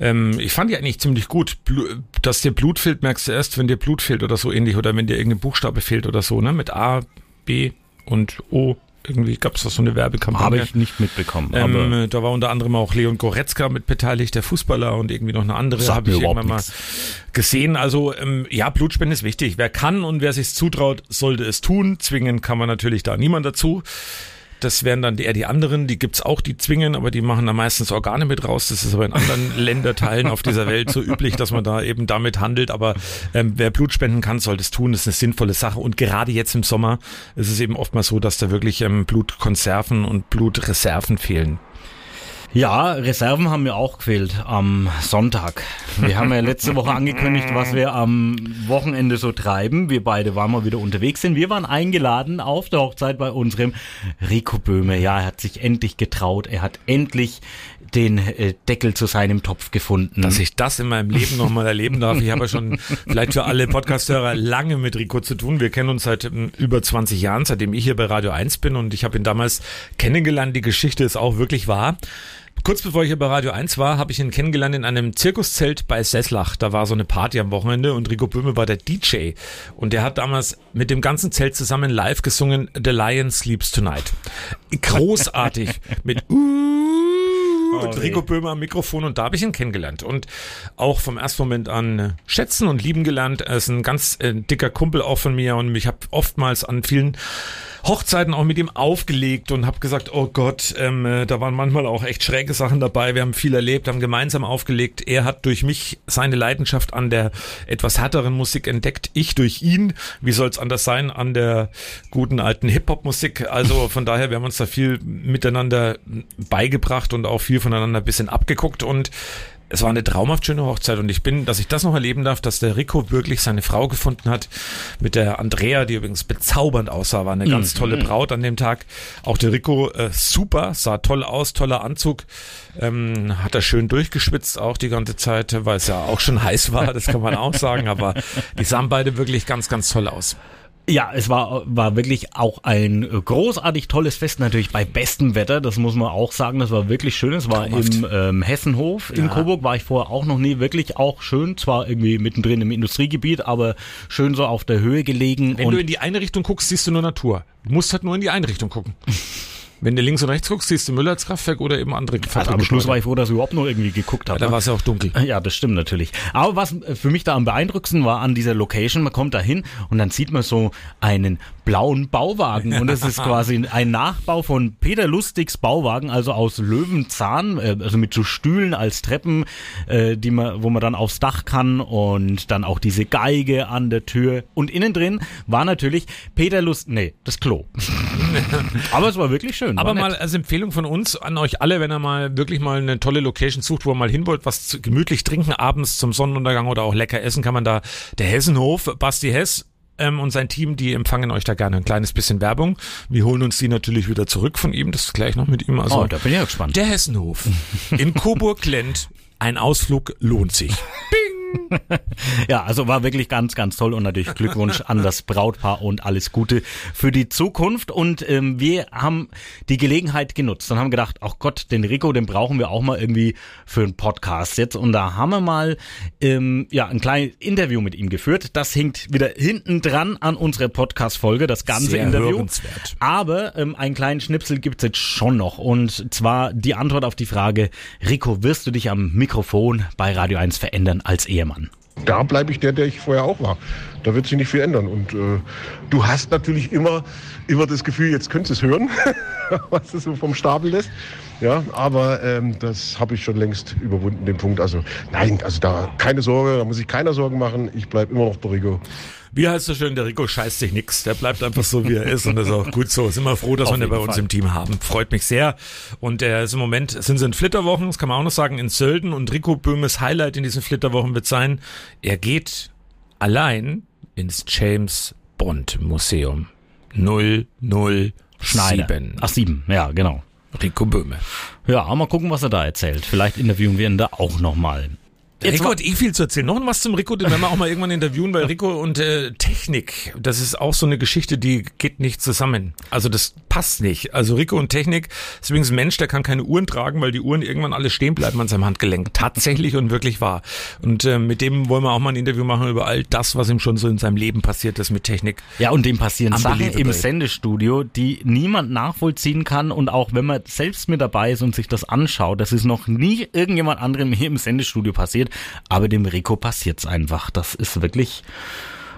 Ähm, ich fand die eigentlich ziemlich gut. Blu dass dir Blut fehlt, merkst du erst, wenn dir Blut fehlt oder so ähnlich oder wenn dir irgendein Buchstabe fehlt oder so. Ne, mit A, B und O. Irgendwie gab es da so eine Werbekampagne. Habe ich nicht mitbekommen. Ähm, da war unter anderem auch Leon Goretzka mit beteiligt, der Fußballer und irgendwie noch eine andere habe ich irgendwann mal nix. gesehen. Also ähm, ja, Blutspende ist wichtig. Wer kann und wer sich zutraut, sollte es tun. Zwingen kann man natürlich da niemand dazu. Das wären dann eher die anderen, die gibt's auch, die zwingen, aber die machen da meistens Organe mit raus. Das ist aber in anderen [laughs] Länderteilen auf dieser Welt so üblich, dass man da eben damit handelt. Aber ähm, wer Blut spenden kann, sollte es tun. Das ist eine sinnvolle Sache. Und gerade jetzt im Sommer ist es eben oftmals so, dass da wirklich ähm, Blutkonserven und Blutreserven fehlen. Ja, Reserven haben mir auch gefehlt am Sonntag. Wir haben ja [laughs] letzte Woche angekündigt, was wir am Wochenende so treiben. Wir beide waren mal wieder unterwegs sind. Wir waren eingeladen auf der Hochzeit bei unserem Rico Böhme. Ja, er hat sich endlich getraut. Er hat endlich den äh, Deckel zu seinem Topf gefunden. dass ich das in meinem Leben nochmal erleben darf. Ich habe ja schon vielleicht für alle Podcasthörer lange mit Rico zu tun. Wir kennen uns seit ähm, über 20 Jahren, seitdem ich hier bei Radio 1 bin und ich habe ihn damals kennengelernt. Die Geschichte ist auch wirklich wahr. Kurz bevor ich hier bei Radio 1 war, habe ich ihn kennengelernt in einem Zirkuszelt bei Sesslach. Da war so eine Party am Wochenende und Rico Böhme war der DJ. Und der hat damals mit dem ganzen Zelt zusammen live gesungen The Lion Sleeps Tonight. Großartig. [laughs] mit und weh. Rico Böhmer am Mikrofon und da habe ich ihn kennengelernt und auch vom ersten Moment an äh, schätzen und lieben gelernt. Er ist ein ganz äh, dicker Kumpel auch von mir und ich habe oftmals an vielen Hochzeiten auch mit ihm aufgelegt und habe gesagt, oh Gott, ähm, äh, da waren manchmal auch echt schräge Sachen dabei. Wir haben viel erlebt, haben gemeinsam aufgelegt. Er hat durch mich seine Leidenschaft an der etwas härteren Musik entdeckt, ich durch ihn. Wie soll es anders sein an der guten alten Hip-Hop-Musik? Also von daher, wir haben uns da viel miteinander beigebracht und auch viel voneinander ein bisschen abgeguckt und es war eine traumhaft schöne Hochzeit und ich bin, dass ich das noch erleben darf, dass der Rico wirklich seine Frau gefunden hat mit der Andrea, die übrigens bezaubernd aussah, war eine ganz tolle Braut an dem Tag. Auch der Rico äh, super, sah toll aus, toller Anzug, ähm, hat er schön durchgeschwitzt auch die ganze Zeit, weil es ja auch schon [laughs] heiß war, das kann man auch sagen, aber die sahen beide wirklich ganz, ganz toll aus. Ja, es war, war wirklich auch ein großartig tolles Fest, natürlich bei bestem Wetter, das muss man auch sagen, das war wirklich schön. Es war Traumhaft. im ähm, Hessenhof in Ja. Coburg, war ich vorher auch noch nie, wirklich auch schön, zwar irgendwie mittendrin im Industriegebiet, aber schön so auf der Höhe gelegen. Wenn du in die eine Richtung guckst, siehst du nur Natur. Du musst halt nur in die eine Richtung gucken. [laughs] Wenn du links und rechts guckst, siehst du Müller als Kraftwerk oder eben andere also am Schluss war ich froh, dass ich überhaupt noch irgendwie geguckt habe. Da ne? war es ja auch dunkel. Ja, das stimmt natürlich. Aber was äh, für mich da am beeindruckendsten war an dieser Location, man kommt da hin und dann sieht man so einen blauen Bauwagen und es ist [laughs] quasi ein Nachbau von Peter Lustigs Bauwagen, also aus Löwenzahn, äh, also mit so Stühlen als Treppen, äh, die man, wo man dann aufs Dach kann und dann auch diese Geige an der Tür und innen drin war natürlich Peter Lust, nee, das Klo. [laughs] Aber es war wirklich schön. Aber war mal als Empfehlung von uns an euch alle, wenn ihr mal wirklich mal eine tolle Location sucht, wo ihr mal hin wollt, was zu, gemütlich trinken abends zum Sonnenuntergang oder auch lecker essen, kann man da der Hessenhof, Basti Hess ähm, und sein Team, die empfangen euch da gerne ein kleines bisschen Werbung. Wir holen uns die natürlich wieder zurück von ihm, das gleich noch mit ihm. Also Oh, da bin ich ja gespannt. der Hessenhof in Coburg-Lent, ein Ausflug lohnt sich. [laughs] Ja, also war wirklich ganz, ganz toll und natürlich Glückwunsch an das Brautpaar und alles Gute für die Zukunft. Und ähm, wir haben die Gelegenheit genutzt und haben gedacht, ach Gott, den Rico, den brauchen wir auch mal irgendwie für einen Podcast jetzt. Und da haben wir mal ähm, ja ein kleines Interview mit ihm geführt. Das hinkt wieder hinten dran an unsere Podcast-Folge, das ganze Sehr Interview. hörenswert. Aber ähm, einen kleinen Schnipsel gibt's jetzt schon noch. Und zwar die Antwort auf die Frage, Rico, wirst du dich am Mikrofon bei Radio 1 verändern als Ehemann? da bleibe ich der, der ich vorher auch war. Da wird sich nicht viel ändern. Und äh, du hast natürlich immer, immer das Gefühl, jetzt könntest du es hören, [laughs] was du so vom Stapel lässt. Ja, aber ähm, das habe ich schon längst überwunden, den Punkt. Also nein, also da keine Sorge, da muss sich keiner Sorgen machen. Ich bleibe immer noch der Rico. Wie heißt so schön, der Rico scheißt sich nix. Der bleibt einfach so, wie er ist. Und das ist auch gut so. Sind wir froh, dass Auf wir ihn bei jeden uns Fall. im Team haben. Freut mich sehr. Und er ist im Moment, sind sie in Flitterwochen, das kann man auch noch sagen, in Sölden. Und Rico Böhmes Highlight in diesen Flitterwochen wird sein, er geht allein ins James Bond Museum. 007. Schneider. Ach, sieben, ja, genau. Rico Böhme. Ja, mal gucken, was er da erzählt. Vielleicht interviewen wir ihn da auch nochmal. Rico hat eh viel zu erzählen. Noch was zum Rico, den werden wir auch mal irgendwann interviewen, weil Rico und äh, Technik, das ist auch so eine Geschichte, die geht nicht zusammen. Also das passt nicht. Also Rico und Technik ist übrigens ein Mensch, der kann keine Uhren tragen, weil die Uhren irgendwann alle stehen bleiben an seinem Handgelenk. Tatsächlich und wirklich wahr. Und äh, mit dem wollen wir auch mal ein Interview machen über all das, was ihm schon so in seinem Leben passiert ist mit Technik. Ja, und dem passieren Sachen im Sendestudio, die niemand nachvollziehen kann. Und auch wenn man selbst mit dabei ist und sich das anschaut, das ist noch nie irgendjemand anderem hier im Sendestudio passiert. Aber dem Rico passiert's einfach. Das ist wirklich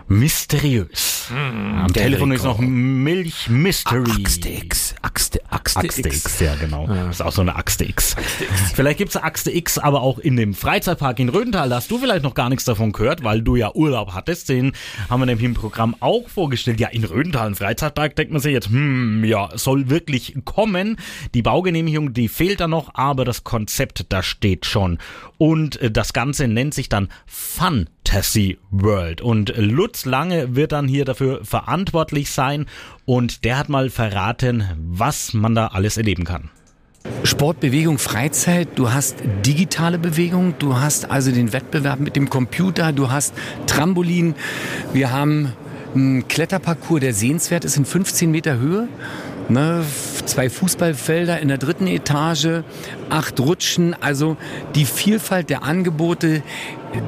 mysteriös. Am der Telefon Rico. ist noch Milch Mystery. Axte X. Axte, Axte, Axte X. X, ja genau. Das ist auch so eine Axte X. Vielleicht gibt's eine Axte X, aber auch in dem Freizeitpark in Rödental. Da hast du vielleicht noch gar nichts davon gehört, weil du ja Urlaub hattest. Den haben wir nämlich im Programm auch vorgestellt. Ja, in Rödental, ein Freizeitpark, denkt man sich jetzt, hm, ja, soll wirklich kommen. Die Baugenehmigung, die fehlt da noch, aber das Konzept, da steht schon. Und äh, das Ganze nennt sich dann Fantasy World. Und Lutz Lange wird dann hier dafür verantwortlich sein. Und der hat mal verraten, was man da alles erleben kann. Sport, Bewegung, Freizeit, du hast digitale Bewegung, du hast also den Wettbewerb mit dem Computer, du hast Trampolin, wir haben einen Kletterparcours, der sehenswert ist in 15 Meter Höhe. Ne, zwei Fußballfelder in der dritten Etage, acht Rutschen, also die Vielfalt der Angebote,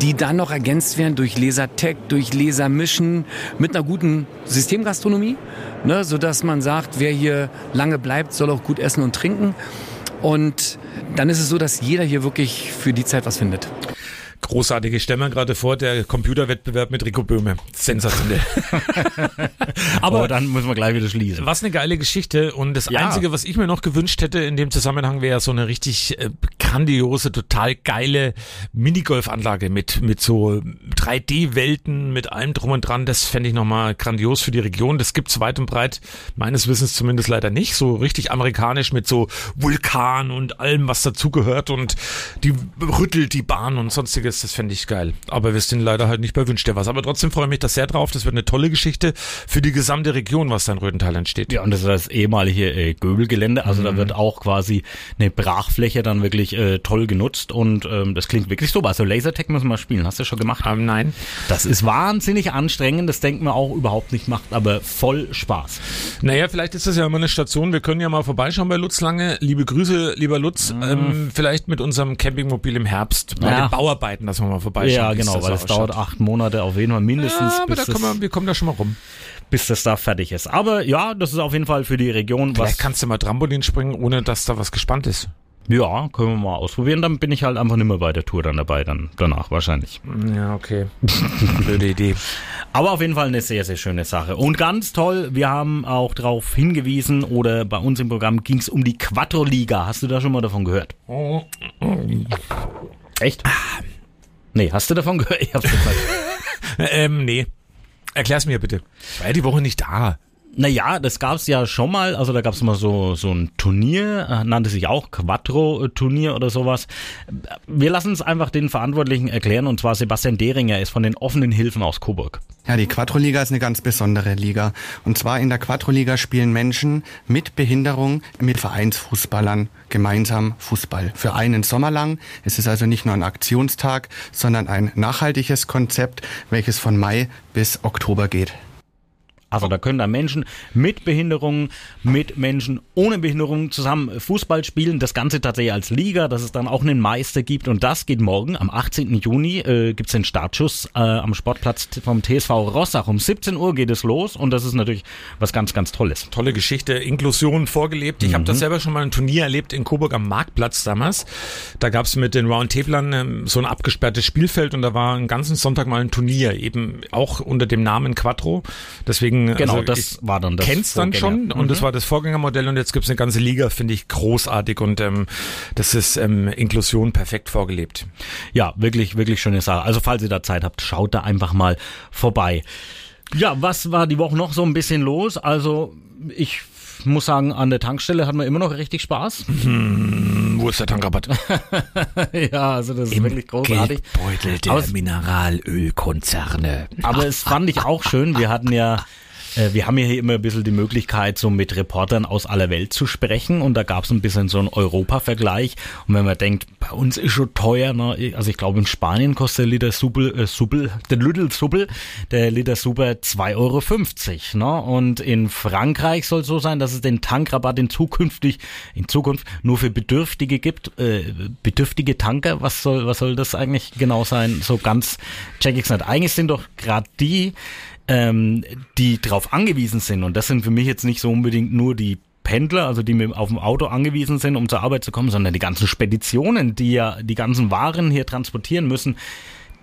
die dann noch ergänzt werden durch Lasertech, durch Lasermischen mit einer guten Systemgastronomie, ne, sodass man sagt, wer hier lange bleibt, soll auch gut essen und trinken. Und dann ist es so, dass jeder hier wirklich für die Zeit was findet. Großartig. Ich stelle mir gerade vor, der Computerwettbewerb mit Rico Böhme. Sensationell. [laughs] Aber oh, dann müssen wir gleich wieder schließen. Was eine geile Geschichte. Und das ja. Einzige, was ich mir noch gewünscht hätte in dem Zusammenhang, wäre so eine richtig äh, grandiose, total geile Minigolfanlage mit, mit so 3D-Welten, mit allem drum und dran. Das fände ich nochmal grandios für die Region. Das gibt's weit und breit, meines Wissens zumindest leider nicht. So richtig amerikanisch mit so Vulkan und allem, was dazugehört und die rüttelt die Bahn und sonstiges. Das fände ich geil. Aber wir sind leider halt nicht bei Wünsch dir was. Aber trotzdem freue ich mich da sehr drauf. Das wird eine tolle Geschichte für die gesamte Region, was da in Röthental entsteht. Ja, und das ist das ehemalige äh, Göbelgelände. Also mhm. da wird auch quasi eine Brachfläche dann wirklich äh, toll genutzt und ähm, das klingt wirklich super. Also Lasertag müssen wir spielen. Hast du schon gemacht? Ähm, nein. Das ist wahnsinnig anstrengend. Das denkt man auch überhaupt nicht macht, aber voll Spaß. Naja, vielleicht ist das ja immer eine Station. Wir können ja mal vorbeischauen bei Lutz Lange. Liebe Grüße, lieber Lutz. Mhm. Ähm, vielleicht mit unserem Campingmobil im Herbst bei ja. den Bauarbeiten, dass wir mal vorbeischauen. Ja, genau, weil es dauert acht Monate auf jeden Fall mindestens. Ja, aber da kommen wir, wir kommen da schon mal rum bis das da fertig ist. Aber ja, das ist auf jeden Fall für die Region Vielleicht was. kannst du mal Trampolin springen, ohne dass da was gespannt ist. Ja, können wir mal ausprobieren. Dann bin ich halt einfach nicht mehr bei der Tour dann dabei, dann danach wahrscheinlich. Ja, okay. [laughs] Blöde Idee. Aber auf jeden Fall eine sehr, sehr schöne Sache. Und ganz toll, wir haben auch darauf hingewiesen, oder bei uns im Programm ging es um die Quattro-Liga. Hast du da schon mal davon gehört? Echt? Nee, hast du davon gehört? [laughs] Ich hab's gesagt. ähm, nee. Erklär's mir bitte. Ich war ja die Woche nicht da. Naja, das gab's ja schon mal. Also da gab's mal so, so ein Turnier, äh, nannte sich auch Quattro-Turnier oder sowas. Wir lassen es einfach den Verantwortlichen erklären, und zwar Sebastian Deringer ist von den offenen Hilfen aus Coburg. Ja, die Quattro-Liga ist eine ganz besondere Liga. Und zwar in der Quattro-Liga spielen Menschen mit Behinderung mit Vereinsfußballern gemeinsam Fußball. Für einen Sommer lang. Es ist also nicht nur ein Aktionstag, sondern ein nachhaltiges Konzept, welches von Mai bis Oktober geht. Also da können da Menschen mit Behinderungen, mit Menschen ohne Behinderung zusammen Fußball spielen. Das Ganze tatsächlich als Liga, dass es dann auch einen Meister gibt. Und das geht morgen, am 18. Juni, äh, gibt es den Startschuss äh, am Sportplatz vom TSV Rossach. Um 17 Uhr geht es los und das ist natürlich was ganz, ganz Tolles. Tolle Geschichte, Inklusion vorgelebt. Ich mhm. habe das selber schon mal ein Turnier erlebt in Coburg am Marktplatz damals. Da gab es mit den Roundtablern ähm, so ein abgesperrtes Spielfeld und da war einen ganzen Sonntag mal ein Turnier, eben auch unter dem Namen Quattro. Deswegen Genau, also das war dann das. Kennst dann schon und mhm. das war das Vorgängermodell und jetzt gibt's eine ganze Liga, finde ich großartig und ähm, das ist ähm, Inklusion perfekt vorgelebt. Ja, wirklich, wirklich schöne Sache. Also falls ihr da Zeit habt, schaut da einfach mal vorbei. Ja, was war die Woche noch so ein bisschen los? Also ich muss sagen, an der Tankstelle hat man immer noch richtig Spaß. Hm, wo ist der Tankrabatt? [laughs] ja, also das ist Im wirklich großartig. Geldbeutel der Aus Mineralölkonzerne. Aber es fand ich auch schön. Wir hatten ja wir haben ja hier immer ein bisschen die Möglichkeit, so mit Reportern aus aller Welt zu sprechen und da gab es ein bisschen so einen Europa-Vergleich. Und wenn man denkt, bei uns ist schon teuer, ne? also ich glaube in Spanien kostet der Liter Subel, äh, Subel der Lüttel Subel, der Liter Super 2,50 Euro. Ne? Und in Frankreich soll es so sein, dass es den Tankrabatt in zukünftig, in Zukunft nur für Bedürftige gibt. Äh, bedürftige Tanker, was soll, was soll das eigentlich genau sein? So ganz check ich's nicht. Eigentlich sind doch gerade die, ähm, die darauf angewiesen sind. Und das sind für mich jetzt nicht so unbedingt nur die Pendler, also die auf dem Auto angewiesen sind, um zur Arbeit zu kommen, sondern die ganzen Speditionen, die ja die ganzen Waren hier transportieren müssen,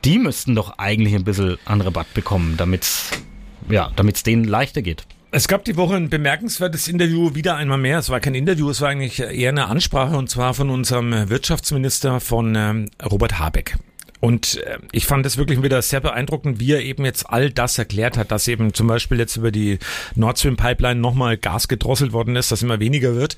die müssten doch eigentlich ein bisschen an Rabatt bekommen, damit es ja, damit's denen leichter geht. Es gab die Woche ein bemerkenswertes Interview, wieder einmal mehr. Es war kein Interview, es war eigentlich eher eine Ansprache und zwar von unserem Wirtschaftsminister von ähm, Robert Habeck. Und äh, ich fand es wirklich wieder sehr beeindruckend, wie er eben jetzt all das erklärt hat, dass eben zum Beispiel jetzt über die Nord Stream Pipeline nochmal Gas gedrosselt worden ist, dass immer weniger wird,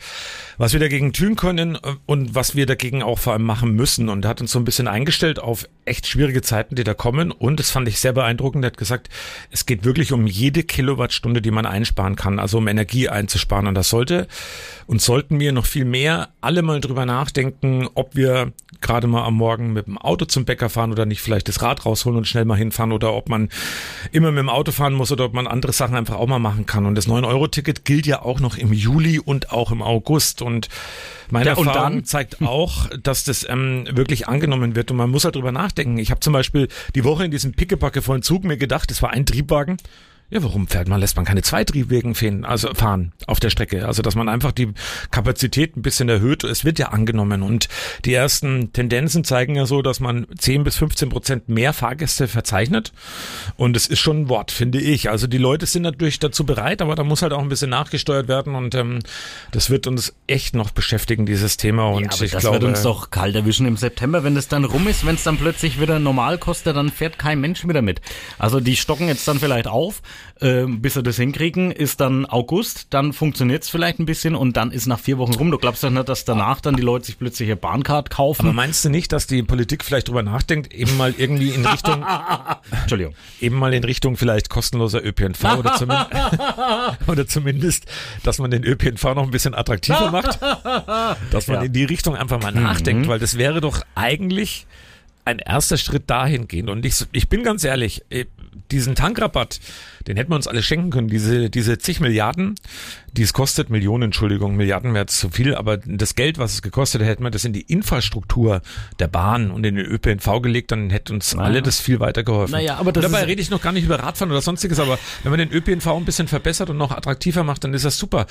was wir dagegen tun können äh, und was wir dagegen auch vor allem machen müssen. Und hat uns so ein bisschen eingestellt auf echt schwierige Zeiten, die da kommen. Und das fand ich sehr beeindruckend. Er hat gesagt, es geht wirklich um jede Kilowattstunde, die man einsparen kann, also um Energie einzusparen. Und das sollte und sollten wir noch viel mehr alle mal drüber nachdenken, ob wir gerade mal am Morgen mit dem Auto zum Bäcker fahren oder nicht vielleicht das Rad rausholen und schnell mal hinfahren oder ob man immer mit dem Auto fahren muss oder ob man andere Sachen einfach auch mal machen kann. Und das 9-Euro-Ticket gilt ja auch noch im Juli und auch im August. Und meine ja, Erfahrung dann, zeigt auch, dass das ähm, wirklich angenommen wird und man muss halt drüber nachdenken. Ich habe zum Beispiel die Woche in diesem pickepacke vollen Zug mir gedacht, das war ein Triebwagen, Ja, warum fährt man, lässt man keine Zweitriebwegen fahren, also fahren auf der Strecke? Also, dass man einfach die Kapazität ein bisschen erhöht. Es wird ja angenommen und die ersten Tendenzen zeigen ja so, dass man 10 bis 15 Prozent mehr Fahrgäste verzeichnet. Und es ist schon ein Wort, finde ich. Also, die Leute sind natürlich dazu bereit, aber da muss halt auch ein bisschen nachgesteuert werden und ähm, das wird uns echt noch beschäftigen, dieses Thema. Und ja, aber ich das glaube, wird uns doch kalt erwischen im September, wenn es dann rum ist, wenn es dann plötzlich wieder normal kostet, dann fährt kein Mensch wieder mit. Also die stocken jetzt dann vielleicht auf, äh, bis sie das hinkriegen, ist dann August, dann funktioniert es vielleicht ein bisschen und dann ist nach vier Wochen rum. Du glaubst doch nicht, dass danach dann die Leute sich plötzlich eine Bahncard kaufen. aber meinst du nicht, dass die Politik vielleicht drüber nachdenkt, eben mal irgendwie in Richtung [laughs] Entschuldigung. eben mal in Richtung vielleicht kostenloser ÖPNV oder [laughs] zumindest, [laughs] oder zumindest, dass man den ÖPNV noch ein bisschen attraktiver macht, dass man Ja. in die Richtung einfach mal nachdenkt, weil das wäre doch eigentlich ein erster Schritt dahingehend. Und ich, ich bin ganz ehrlich, eh, diesen Tankrabatt, den hätten wir uns alle schenken können, diese, diese zig Milliarden, die es kostet, Millionen, Entschuldigung, Milliarden wäre zu viel, aber das Geld, was es gekostet hätte, hätten wir das in die Infrastruktur der Bahn und in den ÖPNV gelegt, dann hätte uns alle das viel weiter geholfen. Naja, aber das dabei rede ich noch gar nicht über Radfahren oder sonstiges, aber wenn man den ÖPNV ein bisschen verbessert und noch attraktiver macht, dann ist das super.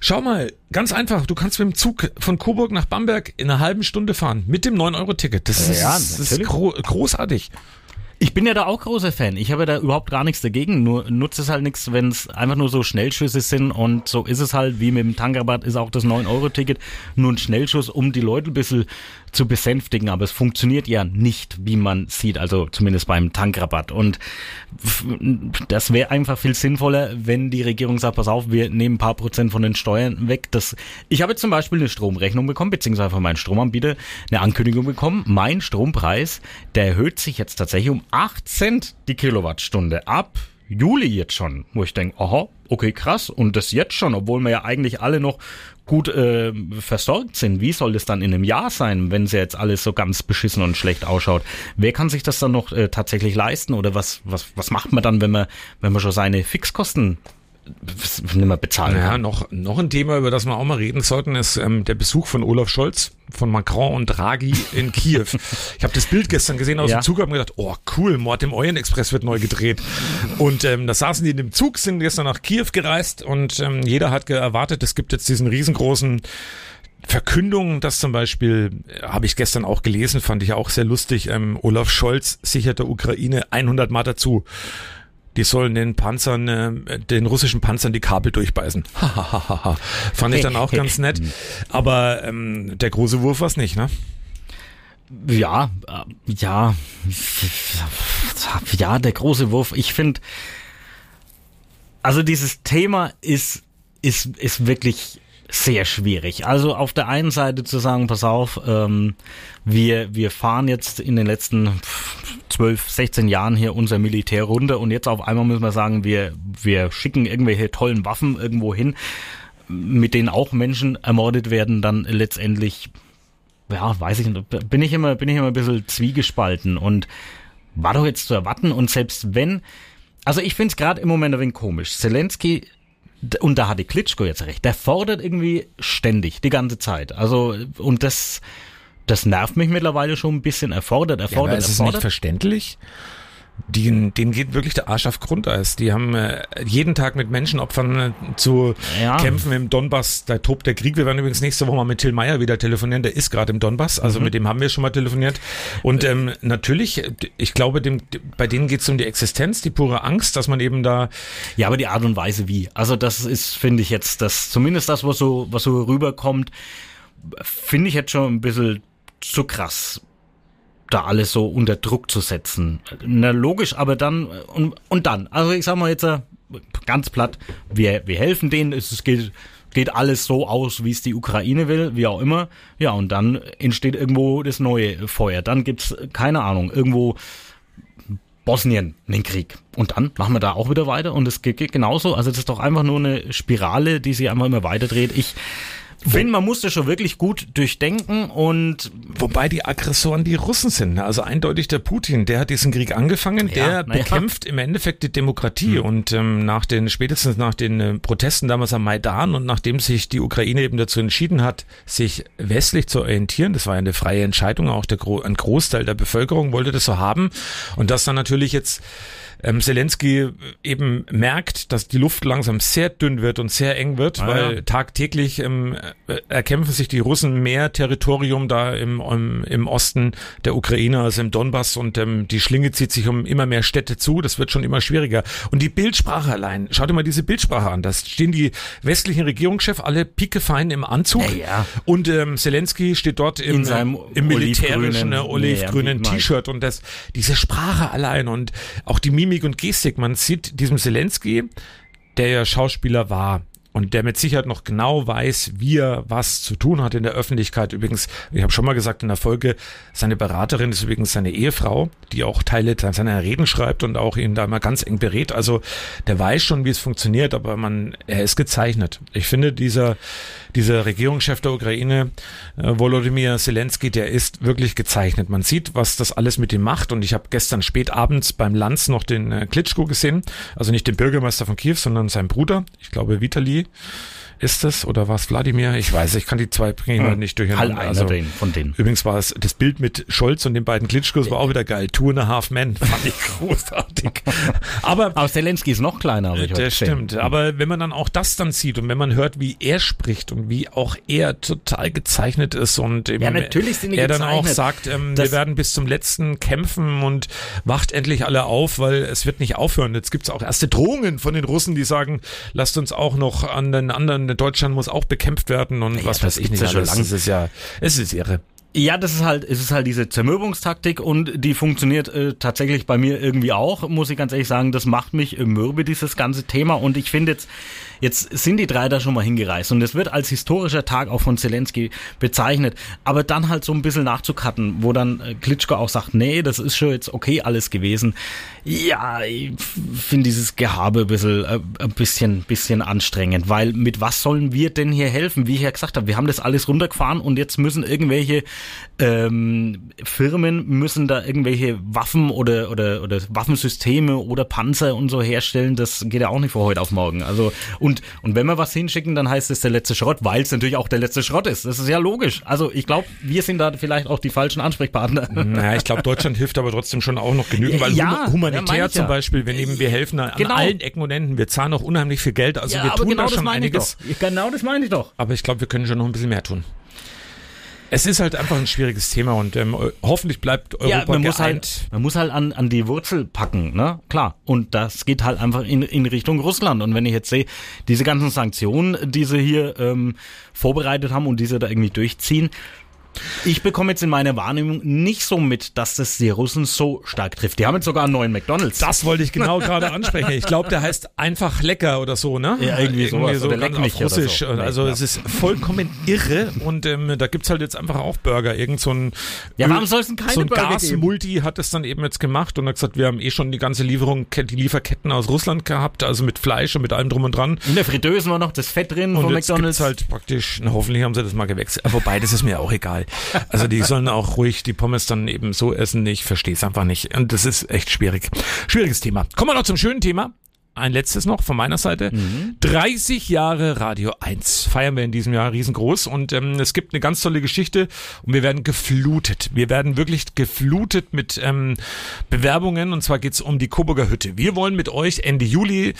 Schau mal, ganz einfach, du kannst mit dem Zug von Coburg nach Bamberg in einer halben Stunde fahren, mit dem 9-Euro-Ticket. Das ist, Ja, das ist großartig. Ich bin ja da auch großer Fan. Ich habe da überhaupt gar nichts dagegen. Nur nutzt es halt nichts, wenn es einfach nur so Schnellschüsse sind. Und so ist es halt, wie mit dem Tankrabatt ist auch das 9-Euro-Ticket nur ein Schnellschuss, um die Leute ein bisschen zu besänftigen. Aber es funktioniert ja nicht, wie man sieht. Also zumindest beim Tankrabatt. Und das wäre einfach viel sinnvoller, wenn die Regierung sagt, pass auf, wir nehmen ein paar Prozent von den Steuern weg. Das, ich habe zum Beispiel eine Stromrechnung bekommen, beziehungsweise von meinem Stromanbieter eine Ankündigung bekommen. Mein Strompreis, der erhöht sich jetzt tatsächlich um 8 Cent die Kilowattstunde ab Juli jetzt schon, wo ich denke, aha, okay, krass, und das jetzt schon, obwohl wir ja eigentlich alle noch gut äh, versorgt sind. Wie soll das dann in einem Jahr sein, wenn sie jetzt alles so ganz beschissen und schlecht ausschaut? Wer kann sich das dann noch äh, tatsächlich leisten oder was, was, was macht man dann, wenn man, wenn man schon seine Fixkosten nicht mehr bezahlen Ja, noch, noch ein Thema, über das wir auch mal reden sollten, ist ähm, der Besuch von Olaf Scholz, von Macron und Draghi in Kiew. Ich habe das Bild gestern gesehen aus Ja. dem Zug und mir gedacht, oh cool, Mord im Orient Express wird neu gedreht. Und ähm, da saßen die in dem Zug, sind gestern nach Kiew gereist und ähm, jeder hat erwartet, es gibt jetzt diesen riesengroßen Verkündung, dass zum Beispiel, äh, habe ich gestern auch gelesen, fand ich auch sehr lustig, ähm, Olaf Scholz sichert der Ukraine 100 Mal dazu. Die sollen den Panzern, äh, den russischen Panzern die Kabel durchbeißen. [laughs] Fand ich dann auch ganz [laughs] nett. Aber ähm, der große Wurf war's nicht, ne? Ja, äh, ja, [laughs] ja, der große Wurf. Ich finde, also dieses Thema ist, ist, ist wirklich sehr schwierig. Also auf der einen Seite zu sagen, pass auf, ähm, wir, wir fahren jetzt in den letzten 12, 16 Jahren hier unser Militär runter und jetzt auf einmal müssen wir sagen, wir, wir schicken irgendwelche tollen Waffen irgendwo hin, mit denen auch Menschen ermordet werden, dann letztendlich ja, weiß ich nicht, bin ich immer, bin ich immer ein bisschen zwiegespalten und war doch jetzt zu erwarten und selbst wenn, also ich finde es gerade im Moment ein wenig komisch. Zelensky, und da hat die Klitschko jetzt recht, der fordert irgendwie ständig, die ganze Zeit. Also, und das, das nervt mich mittlerweile schon ein bisschen. Er fordert, er Ja, aber fordert, ist es nicht fordert. verständlich? Die, denen geht wirklich der Arsch auf Grundeis. Die haben äh, jeden Tag mit Menschenopfern äh, zu Ja. kämpfen im Donbass. Da tobt der Krieg. Wir werden übrigens nächste Woche mal mit Till Meyer wieder telefonieren. Der ist gerade im Donbass. Also mit dem haben wir schon mal telefoniert. Und ähm, natürlich, äh, ich glaube, dem, bei denen geht es um die Existenz, die pure Angst, dass man eben da Ja, aber die Art und Weise wie. Also das ist, finde ich jetzt, das, zumindest das, was so, was so rüberkommt, finde ich jetzt schon ein bisschen zu krass, da alles so unter Druck zu setzen. Na, logisch, aber dann, und, und dann, also ich sag mal jetzt äh, ganz platt, wir, wir helfen denen, es geht, geht alles so aus, wie es die Ukraine will, wie auch immer. Ja, und dann entsteht irgendwo das neue Feuer. Dann gibt's, keine Ahnung, irgendwo Bosnien den Krieg. Und dann machen wir da auch wieder weiter und es geht, geht genauso. Also das ist doch einfach nur eine Spirale, die sich einfach immer weiter dreht. Ich finde, man muss das schon wirklich gut durchdenken und Wobei die Aggressoren die Russen sind. ne? Also eindeutig der Putin, der hat diesen Krieg angefangen, der Ja, bekämpft im Endeffekt die Demokratie. Und ähm, nach den, spätestens nach den äh, Protesten damals am Maidan und nachdem sich die Ukraine eben dazu entschieden hat, sich westlich zu orientieren, das war ja eine freie Entscheidung, auch der Gro ein Großteil der Bevölkerung wollte das so haben. Und dass dann natürlich jetzt ähm, Zelensky eben merkt, dass die Luft langsam sehr dünn wird und sehr eng wird, Ah, weil ja. tagtäglich ähm, äh, erkämpfen sich die Russen mehr Territorium da im, im, im Osten der Ukraine, also im Donbass und ähm, die Schlinge zieht sich um immer mehr Städte zu, das wird schon immer schwieriger. Und die Bildsprache allein, schau dir mal diese Bildsprache an, da stehen die westlichen Regierungschefs alle piekefein im Anzug Ja, ja. und ähm, Zelensky steht dort im, In seinem im militärischen olivgrünen- äh, ja, T-Shirt und das, diese Sprache allein und auch die Mimik und Gestik, man sieht diesem Zelensky, der ja Schauspieler war und der mit Sicherheit noch genau weiß, wie er was zu tun hat in der Öffentlichkeit. Übrigens, ich habe schon mal gesagt in der Folge, seine Beraterin ist übrigens seine Ehefrau, die auch Teile seiner Reden schreibt und auch ihn da mal ganz eng berät. Also der weiß schon, wie es funktioniert, aber man, er ist gezeichnet. Ich finde, dieser, dieser Regierungschef der Ukraine, äh, Volodymyr Zelensky, der ist wirklich gezeichnet. Man sieht, was das alles mit ihm macht. Und ich habe gestern spät beim Lanz noch den äh, Klitschko gesehen. Also nicht den Bürgermeister von Kiew, sondern seinen Bruder. Ich glaube, Vitali ist es oder war es Wladimir? Ich weiß, ich kann die zwei bringen Hm. hm. nicht durcheinander. Halt also, von denen. Übrigens war es das Bild mit Scholz und den beiden Klitschkos war auch wieder geil. Two and a half men. [laughs] Fand ich großartig. Aber Aber Zelensky ist noch kleiner, habe ich heute das gesehen. stimmt. Aber wenn man dann auch das dann sieht und wenn man hört, wie er spricht und wie auch er total gezeichnet ist und eben Ja, natürlich sind die er dann auch gezeichnet. sagt, ähm, wir werden bis zum letzten kämpfen und wacht endlich alle auf, weil es wird nicht aufhören. Jetzt gibt's auch erste Drohungen von den Russen, die sagen, lasst uns auch noch an den anderen, Deutschland muss auch bekämpft werden und was das weiß ich nicht. ja schon lang. Es ist ja, es ist irre. Ja, das ist halt, es ist halt diese Zermürbungstaktik und die funktioniert äh, tatsächlich bei mir irgendwie auch, muss ich ganz ehrlich sagen. Das macht mich mürbe, dieses ganze Thema. Und ich finde jetzt, jetzt sind die drei da schon mal hingereist und es wird als historischer Tag auch von Zelensky bezeichnet. Aber dann halt so ein bisschen nachzukatten, wo dann äh, Klitschko auch sagt, nee, das ist schon jetzt okay alles gewesen. Ja, ich finde dieses Gehabe ein bisschen, äh, ein bisschen, bisschen anstrengend, weil mit was sollen wir denn hier helfen? Wie ich ja gesagt habe, wir haben das alles runtergefahren und jetzt müssen irgendwelche ähm, Firmen müssen da irgendwelche Waffen oder, oder, oder Waffensysteme oder Panzer und so herstellen. Das geht ja auch nicht von heute auf morgen. Also, und, und wenn wir was hinschicken, dann heißt es der letzte Schrott, weil es natürlich auch der letzte Schrott ist. Das ist ja logisch. Also, ich glaube, wir sind da vielleicht auch die falschen Ansprechpartner. Naja, ich glaube, Deutschland [laughs] hilft aber trotzdem schon auch noch genügend, weil Ja, ja, meine humanitär ich zum ja. Beispiel, wenn eben wir helfen an Genau. allen Ecken und Enden, wir zahlen auch unheimlich viel Geld, also wir tun da schon einiges. Genau das meine ich doch. Aber ich glaube, wir können schon noch ein bisschen mehr tun. Es ist halt einfach ein schwieriges Thema und ähm, hoffentlich bleibt Europa ja, man muss geeint. halt, man muss halt an, an die Wurzel packen, ne? Klar. Und das geht halt einfach in, in Richtung Russland. Und wenn ich jetzt sehe, diese ganzen Sanktionen, die sie hier ähm, vorbereitet haben und die sie da irgendwie durchziehen, ich bekomme jetzt in meiner Wahrnehmung nicht so mit, dass das die Russen so stark trifft. Die haben jetzt sogar einen neuen McDonalds. Das wollte ich genau gerade ansprechen. Ich glaube, der heißt einfach lecker oder so, ne? Ja, irgendwie sowas. so Oder leck mich Russisch. so. Also Ja. es ist vollkommen irre und ähm, da gibt's halt jetzt einfach auch Burger. Irgend so ein, Ja, warum soll's denn keine so ein Gasmulti hat es dann eben jetzt gemacht und hat gesagt, wir haben eh schon die ganze Lieferung, die Lieferketten aus Russland gehabt, also mit Fleisch und mit allem drum und dran. In der Fritteuse war noch das Fett drin Und von jetzt McDonalds. gibt's halt praktisch, na, hoffentlich haben sie das mal gewechselt. Wobei, das ist mir auch egal. [laughs] Also die sollen auch ruhig die Pommes dann eben so essen. Ich verstehe es einfach nicht. Und das ist echt schwierig. Schwieriges Thema. Kommen wir noch zum schönen Thema. Ein letztes noch von meiner Seite. 30 Jahre Radio 1 feiern wir in diesem Jahr riesengroß und ähm, es gibt eine ganz tolle Geschichte und wir werden geflutet. Wir werden wirklich geflutet mit ähm, Bewerbungen und zwar geht's um die Coburger Hütte. Wir wollen mit euch Ende Juli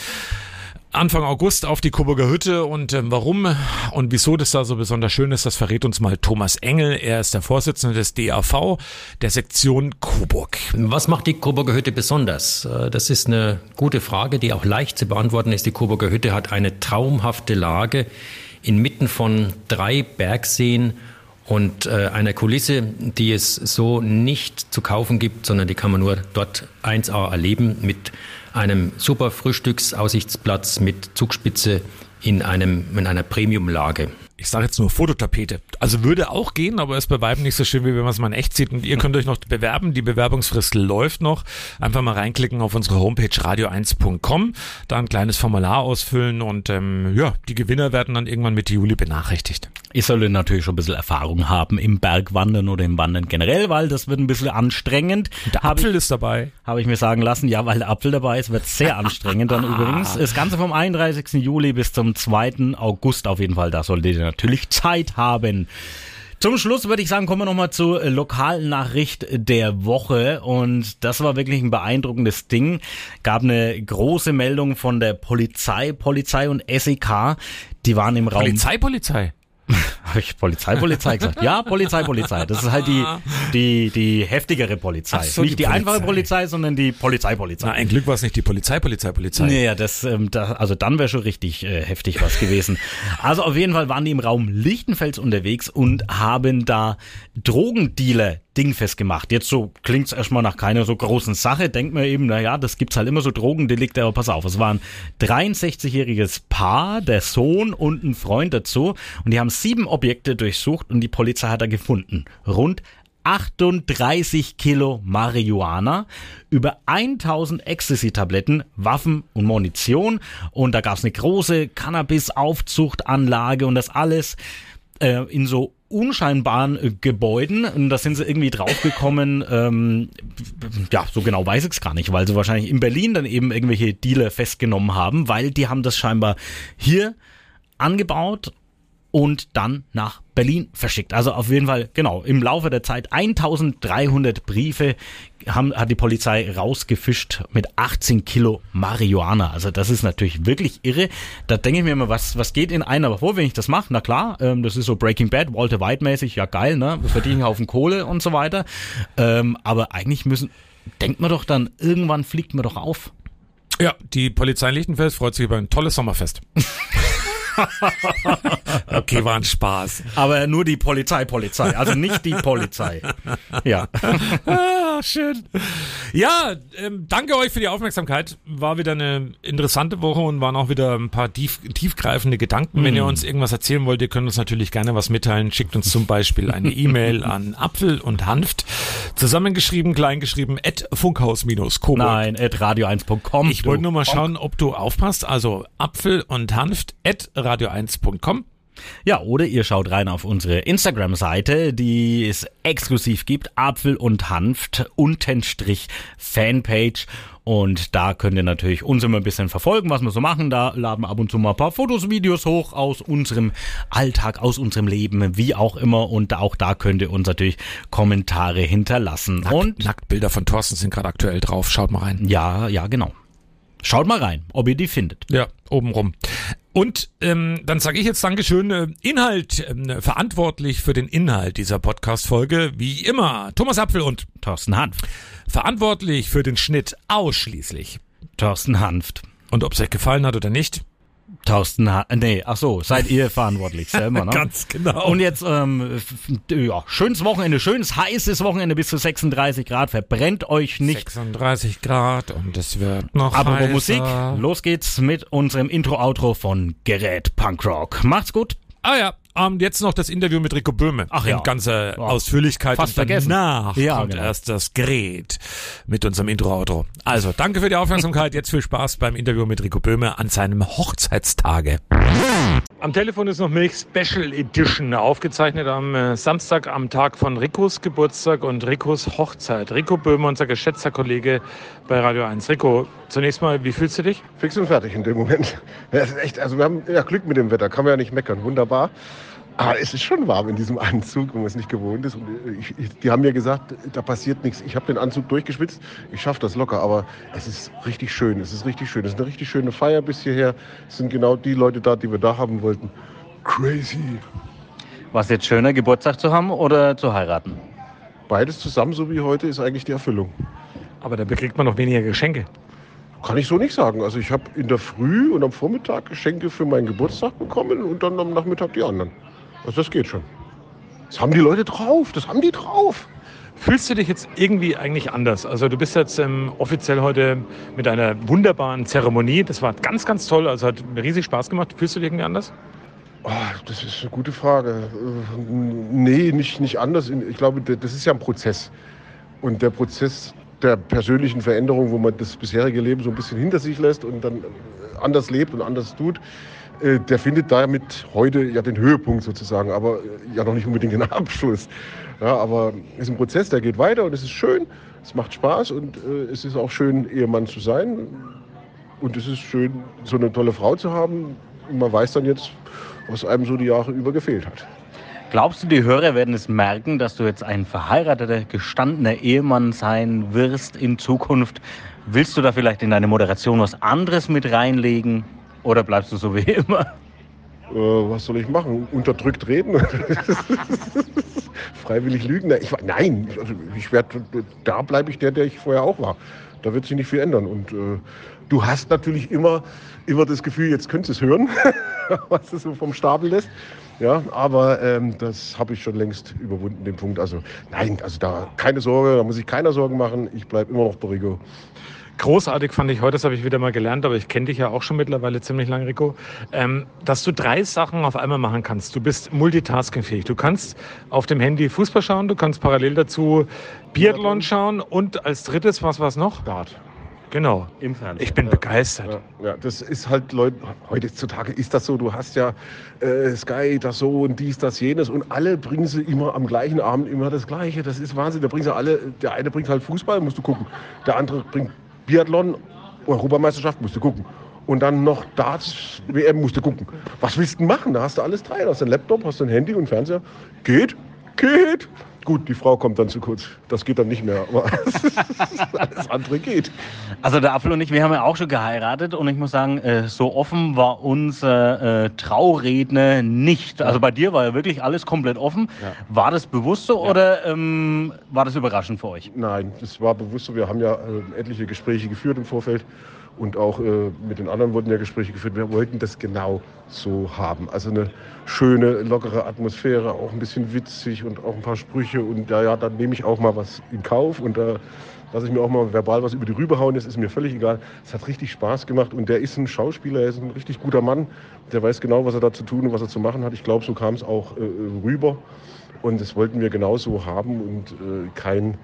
Anfang August auf die Coburger Hütte und ähm, warum und wieso das da so besonders schön ist, das verrät uns mal Thomas Engel. Er ist der Vorsitzende des DAV der Sektion Coburg. Was macht die Coburger Hütte besonders? Äh, Das ist eine gute Frage, die auch leicht zu beantworten ist. Die Coburger Hütte hat eine traumhafte Lage inmitten von drei Bergseen und äh, einer Kulisse, die es so nicht zu kaufen gibt, sondern die kann man nur dort 1A erleben mit einem super Frühstücksaussichtsplatz mit Zugspitze in, einem, in einer Premiumlage. Ich sage jetzt nur Fototapete. Also würde auch gehen, aber ist bei Weitem nicht so schön, wie wenn man es mal in echt sieht. Und ihr könnt euch noch bewerben. Die Bewerbungsfrist läuft noch. Einfach mal reinklicken auf unsere Homepage radio1.com, da ein kleines Formular ausfüllen und ähm, ja, die Gewinner werden dann irgendwann Mitte Juli benachrichtigt. Ich sollte natürlich schon ein bisschen Erfahrung haben im Bergwandern oder im Wandern generell, weil das wird ein bisschen anstrengend. Der Apfel ich, ist dabei. Habe ich mir sagen lassen, ja, weil der Apfel dabei ist, wird sehr anstrengend dann [laughs] übrigens. Das Ganze vom 31. Juli bis zum 2. August auf jeden Fall, da solltet ihr natürlich Zeit haben. Zum Schluss würde ich sagen, kommen wir nochmal zur äh, Lokalnachricht der Woche. Und das war wirklich ein beeindruckendes Ding. Gab eine große Meldung von der Polizei, Polizei und SEK. Die waren im Raum. Polizei, Polizei. [laughs] Habe ich Polizei, Polizei gesagt? Ja, Polizei, Polizei. Das ist halt die, die, die heftigere Polizei. So, nicht die die, einfache Polizei. Sondern die Polizei, Polizei. Na, ein Glück war es nicht die Polizei, Polizei, Polizei. Naja, das, ähm, da, also dann wäre schon richtig äh, heftig was gewesen. Also auf jeden Fall waren die im Raum Lichtenfels unterwegs und haben da Drogendealer dingfest gemacht. Jetzt so klingt's erstmal nach keiner so großen Sache. Denkt man eben, na ja, das gibt's halt immer so Drogendelikte, aber pass auf, es war ein 63-jähriges Paar, der Sohn und ein Freund dazu und die haben sieben Objekte durchsucht und die Polizei hat da gefunden. Rund 38 Kilo Marihuana, über 1000 Ecstasy-Tabletten, Waffen und Munition und da gab's eine große Cannabis-Aufzuchtanlage und das alles äh, in so unscheinbaren äh, Gebäuden. Und da sind sie irgendwie draufgekommen, ähm, ja, so genau weiß ich es gar nicht, weil sie wahrscheinlich in Berlin dann eben irgendwelche Dealer festgenommen haben, weil die haben das scheinbar hier angebaut und dann nach Berlin verschickt. Also auf jeden Fall, genau, im Laufe der Zeit 1300 Briefe haben, hat die Polizei rausgefischt mit 18 Kilo Marihuana. Also das ist natürlich wirklich irre. Da denke ich mir immer, was, was geht in einer vor, wenn ich das mache? Na klar, ähm, das ist so Breaking Bad, Walter White mäßig, ja geil, ne? Wir verdienen einen Haufen Kohle und so weiter. Ähm, aber eigentlich müssen, denkt man doch dann, irgendwann fliegt man doch auf. Ja, die Polizei in Lichtenfels freut sich über ein tolles Sommerfest. [laughs] [laughs] okay, war ein Spaß. Aber nur die Polizei, Polizei, also nicht die Polizei. Ja. [laughs] Ah, schön. Ja, ähm, danke euch für die Aufmerksamkeit. War wieder eine interessante Woche und waren auch wieder ein paar tief, tiefgreifende Gedanken. Wenn ihr uns irgendwas erzählen wollt, ihr könnt uns natürlich gerne was mitteilen. Schickt uns zum Beispiel eine E-Mail an Apfel und Hanft. Zusammengeschrieben, kleingeschrieben, at funkhaus-kobold. Nein, at radio1.com. Ich wollte nur mal schauen, ob du aufpasst. Also Apfel und Hanft at radio1.com. Ja, oder ihr schaut rein auf unsere Instagram-Seite, die es exklusiv gibt, Apfel und Hanft, Untenstrich Fanpage. Und da könnt ihr natürlich uns immer ein bisschen verfolgen, was wir so machen. Da laden wir ab und zu mal ein paar Fotos, Videos hoch aus unserem Alltag, aus unserem Leben, wie auch immer. Und auch da könnt ihr uns natürlich Kommentare hinterlassen. Nackt, und Nacktbilder von Thorsten sind gerade aktuell drauf. Schaut mal rein. ja, ja, genau. Schaut mal rein, ob ihr die findet. Ja, oben rum. Und ähm, dann sage ich jetzt Dankeschön. Äh, Inhalt, ähm, verantwortlich für den Inhalt dieser Podcast-Folge, wie immer, Thomas Apfel und Thorsten Hanft. verantwortlich für den Schnitt ausschließlich. Thorsten Hanft. Und ob es euch gefallen hat oder nicht, Thorsten Hanft. Nee, ach so, seid ihr verantwortlich selber, ne? [laughs] Ganz genau. Und jetzt, ähm, ja, schönes Wochenende, schönes heißes Wochenende bis zu 36 Grad. Verbrennt euch nicht. 36 Grad und es wird noch Apropos heißer. Musik, los geht's mit unserem Intro-Outro von Gerät Punkrock. Macht's gut. Ah ja, und jetzt noch das Interview mit Rico Böhme. Ach ja. In ganzer Ja. Ausführlichkeit. Fast und vergessen. danach Ja, kommt genau. erst das Gerät mit unserem Intro-Outro. Also, danke für die Aufmerksamkeit. Jetzt viel Spaß beim Interview mit Rico Böhme an seinem Hochzeitstage. Am Telefon ist noch Milch Special Edition aufgezeichnet am äh, Samstag, am Tag von Ricos Geburtstag und Ricos Hochzeit. Rico Böhme, unser geschätzter Kollege bei Radio 1. Rico, zunächst mal, wie fühlst du dich? Fix und fertig in dem Moment. [laughs] Echt, also wir haben ja Glück mit dem Wetter, kann man ja nicht meckern, wunderbar. Aber es ist schon warm in diesem Anzug, wenn man es nicht gewohnt ist. Und ich, ich, die haben mir gesagt, da passiert nichts. Ich habe den Anzug durchgeschwitzt, ich schaffe das locker. Aber es ist richtig schön, es ist richtig schön. Es ist eine richtig schöne Feier bis hierher. Es sind genau die Leute da, die wir da haben wollten. Crazy. Was jetzt schöner, Geburtstag zu haben oder zu heiraten? Beides zusammen, so wie heute, ist eigentlich die Erfüllung. Aber da bekriegt man noch weniger Geschenke. Kann ich so nicht sagen. Also ich habe in der Früh und am Vormittag Geschenke für meinen Geburtstag bekommen und dann am Nachmittag die anderen. Also das geht schon. Das haben die Leute drauf, das haben die drauf. Fühlst du dich jetzt irgendwie eigentlich anders? Also du bist jetzt ähm, offiziell heute mit einer wunderbaren Zeremonie. Das war ganz, ganz toll. Also hat mir riesig Spaß gemacht. Fühlst du dich irgendwie anders? Oh, das ist eine gute Frage. Äh, Nee, nicht, nicht anders. Ich glaube, das ist ja ein Prozess. Und der Prozess der persönlichen Veränderung, wo man das bisherige Leben so ein bisschen hinter sich lässt und dann anders lebt und anders tut, äh, der findet damit heute ja den Höhepunkt sozusagen, aber äh, ja noch nicht unbedingt den [laughs] Abschluss. Ja, aber es ist ein Prozess, der geht weiter und es ist schön, es macht Spaß und äh, es ist auch schön, Ehemann zu sein. Und es ist schön, so eine tolle Frau zu haben. Und man weiß dann jetzt, was einem so die Jahre über gefehlt hat. Glaubst du, die Hörer werden es merken, dass du jetzt ein verheirateter, gestandener Ehemann sein wirst in Zukunft? Willst du da vielleicht in deine Moderation was anderes mit reinlegen oder bleibst du so wie immer? Äh, was soll ich machen? Unterdrückt reden? [laughs] Freiwillig lügen? Ich, nein, also ich werde, da bleibe ich der, der ich vorher auch war. Da wird sich nicht viel ändern. Und äh, du hast natürlich immer, immer das Gefühl, jetzt könntest du es hören, [laughs] was du so vom Stapel lässt. Ja, aber ähm, das habe ich schon längst überwunden, den Punkt. Also nein, also da keine Sorge, da muss sich keiner Sorgen machen. Ich bleibe immer noch Rico. Großartig fand ich heute, das habe ich wieder mal gelernt, aber ich kenne dich ja auch schon mittlerweile ziemlich lange, Rico, ähm, dass du drei Sachen auf einmal machen kannst. Du bist multitaskingfähig. Du kannst auf dem Handy Fußball schauen, du kannst parallel dazu Biathlon schauen und als drittes, was war es noch? Dart. Genau. Im Fernsehen. Ich bin begeistert. Ja, ja, das ist halt, Leute, heutzutage ist das so, du hast ja äh, Sky, das so und dies, das, jenes und alle bringen sie immer am gleichen Abend immer das Gleiche. Das ist Wahnsinn. Da bringen sie alle, der eine bringt halt Fußball, musst du gucken. Der andere bringt Biathlon, Europameisterschaft, musst du gucken. Und dann noch Darts, WM, musst du gucken. Was willst du machen? Da hast du alles drei. Da hast du Laptop, hast du ein Handy und Fernseher. Geht, geht. Gut, die Frau kommt dann zu kurz. Das geht dann nicht mehr. Aber [laughs] alles andere geht. Also der Apfel und ich, wir haben ja auch schon geheiratet und ich muss sagen, äh, so offen war unser äh, Trauredner nicht. Also bei dir war ja wirklich alles komplett offen. Ja. War das bewusst so oder ähm, war das überraschend für euch? Nein, das war bewusst so. Wir haben ja äh, etliche Gespräche geführt im Vorfeld und auch äh, mit den anderen wurden ja Gespräche geführt. Wir wollten das genau so haben. Also eine schöne, lockere Atmosphäre, auch ein bisschen witzig und auch ein paar Sprüche. Und ja, ja, dann nehme ich auch mal was in Kauf und da lasse ich mir auch mal verbal was über die Rübe hauen. Das ist mir völlig egal. Es hat richtig Spaß gemacht und der ist ein Schauspieler, er ist ein richtig guter Mann. Der weiß genau, was er da zu tun und was er zu machen hat. Ich glaube, so kam es auch äh, rüber. Und das wollten wir genauso haben und äh, kein,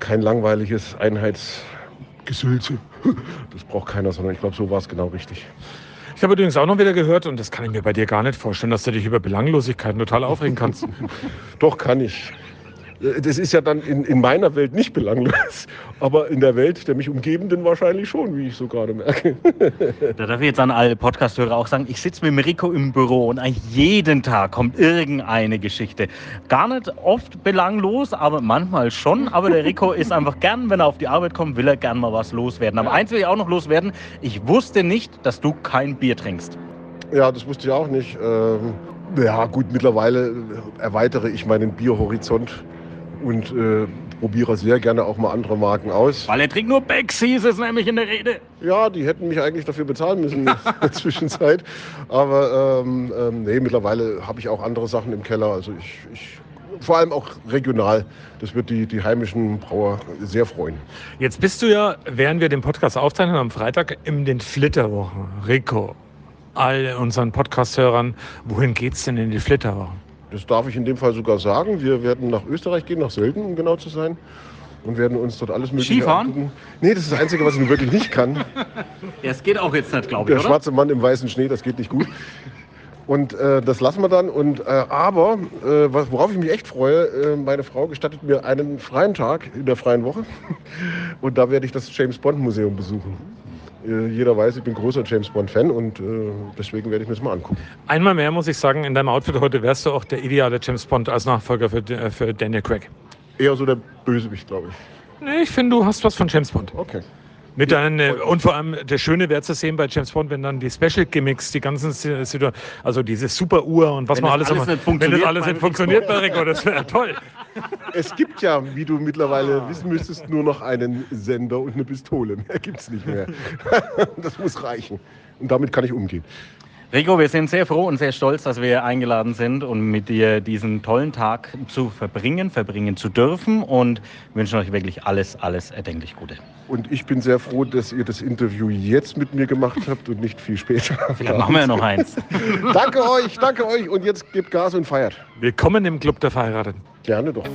kein langweiliges Einheitsgesülze. Das braucht keiner, sondern ich glaube, so war es genau richtig. Ich habe übrigens auch noch wieder gehört, und das kann ich mir bei dir gar nicht vorstellen, dass du dich über Belanglosigkeiten total aufregen kannst. [laughs] Doch, kann ich. Das ist ja dann in, in meiner Welt nicht belanglos, [laughs] aber in der Welt der mich umgebenden wahrscheinlich schon, wie ich so gerade merke. [laughs] Da darf ich jetzt an alle Podcast-Hörer auch sagen, ich sitze mit Rico im Büro und eigentlich jeden Tag kommt irgendeine Geschichte. Gar nicht oft belanglos, aber manchmal schon. Aber der Rico [laughs] ist einfach gern, wenn er auf die Arbeit kommt, will er gern mal was loswerden. Aber eins will ich auch noch loswerden. Ich wusste nicht, dass du kein Bier trinkst. Ja, das wusste ich auch nicht. Ähm, ja, gut, mittlerweile erweitere ich meinen Bierhorizont und äh, probiere sehr gerne auch mal andere Marken aus. Weil er trinkt nur Becks, hieß es nämlich in der Rede. Ja, die hätten mich eigentlich dafür bezahlen müssen in der [laughs] Zwischenzeit. Aber ähm, ähm, nee, mittlerweile habe ich auch andere Sachen im Keller. Also ich, ich vor allem auch regional. Das wird die, die heimischen Brauer sehr freuen. Jetzt bist du ja, während wir den Podcast aufzeichnen am Freitag, in den Flitterwochen. Rico, all unseren Podcast-Hörern, wohin geht's denn in die Flitterwochen? Das darf ich in dem Fall sogar sagen. Wir werden nach Österreich gehen, nach Sölden, um genau zu sein. Und werden uns dort alles mögliche Skifahren? angucken. Nee, das ist das Einzige, was ich wirklich nicht kann. [laughs] Ja, es geht auch jetzt nicht, glaube Der ich, oder? schwarze Mann im weißen Schnee, das geht nicht gut. Und äh, das lassen wir dann. Und, äh, aber, äh, worauf ich mich echt freue, äh, meine Frau gestattet mir einen freien Tag in der freien Woche. [laughs] Und da werde ich das James Bond Museum besuchen. Äh, jeder weiß, ich bin großer James Bond Fan und äh, deswegen werde ich mir das mal angucken. Einmal mehr muss ich sagen, in deinem Outfit heute wärst du auch der ideale James Bond als Nachfolger für, äh, für Daniel Craig. Eher so der Bösewicht, glaube ich. Nee, ich finde, du hast was von James Bond. Okay. Mit deinen, äh, und vor allem, der Schöne wäre zu sehen bei James Bond, wenn dann die Special Gimmicks, die ganzen Si- Situ- also diese Superuhr und was Wenn man alles, alles nicht wenn das alles nicht funktioniert bei Rico, das wäre toll. Es gibt ja, wie du mittlerweile wissen müsstest, nur noch einen Sender und eine Pistole. Mehr gibt es nicht mehr. [laughs] Das muss reichen. Und damit kann ich umgehen. Rico, wir sind sehr froh und sehr stolz, dass wir eingeladen sind und mit dir diesen tollen Tag zu verbringen, verbringen zu dürfen und wünschen euch wirklich alles, alles erdenklich Gute. Und ich bin sehr froh, dass ihr das Interview jetzt mit mir gemacht habt und nicht viel später. Vielleicht machen wir ja noch eins. [laughs] danke euch, danke euch. Und jetzt gebt Gas und feiert. Willkommen im Club der Verheirateten. Gerne doch.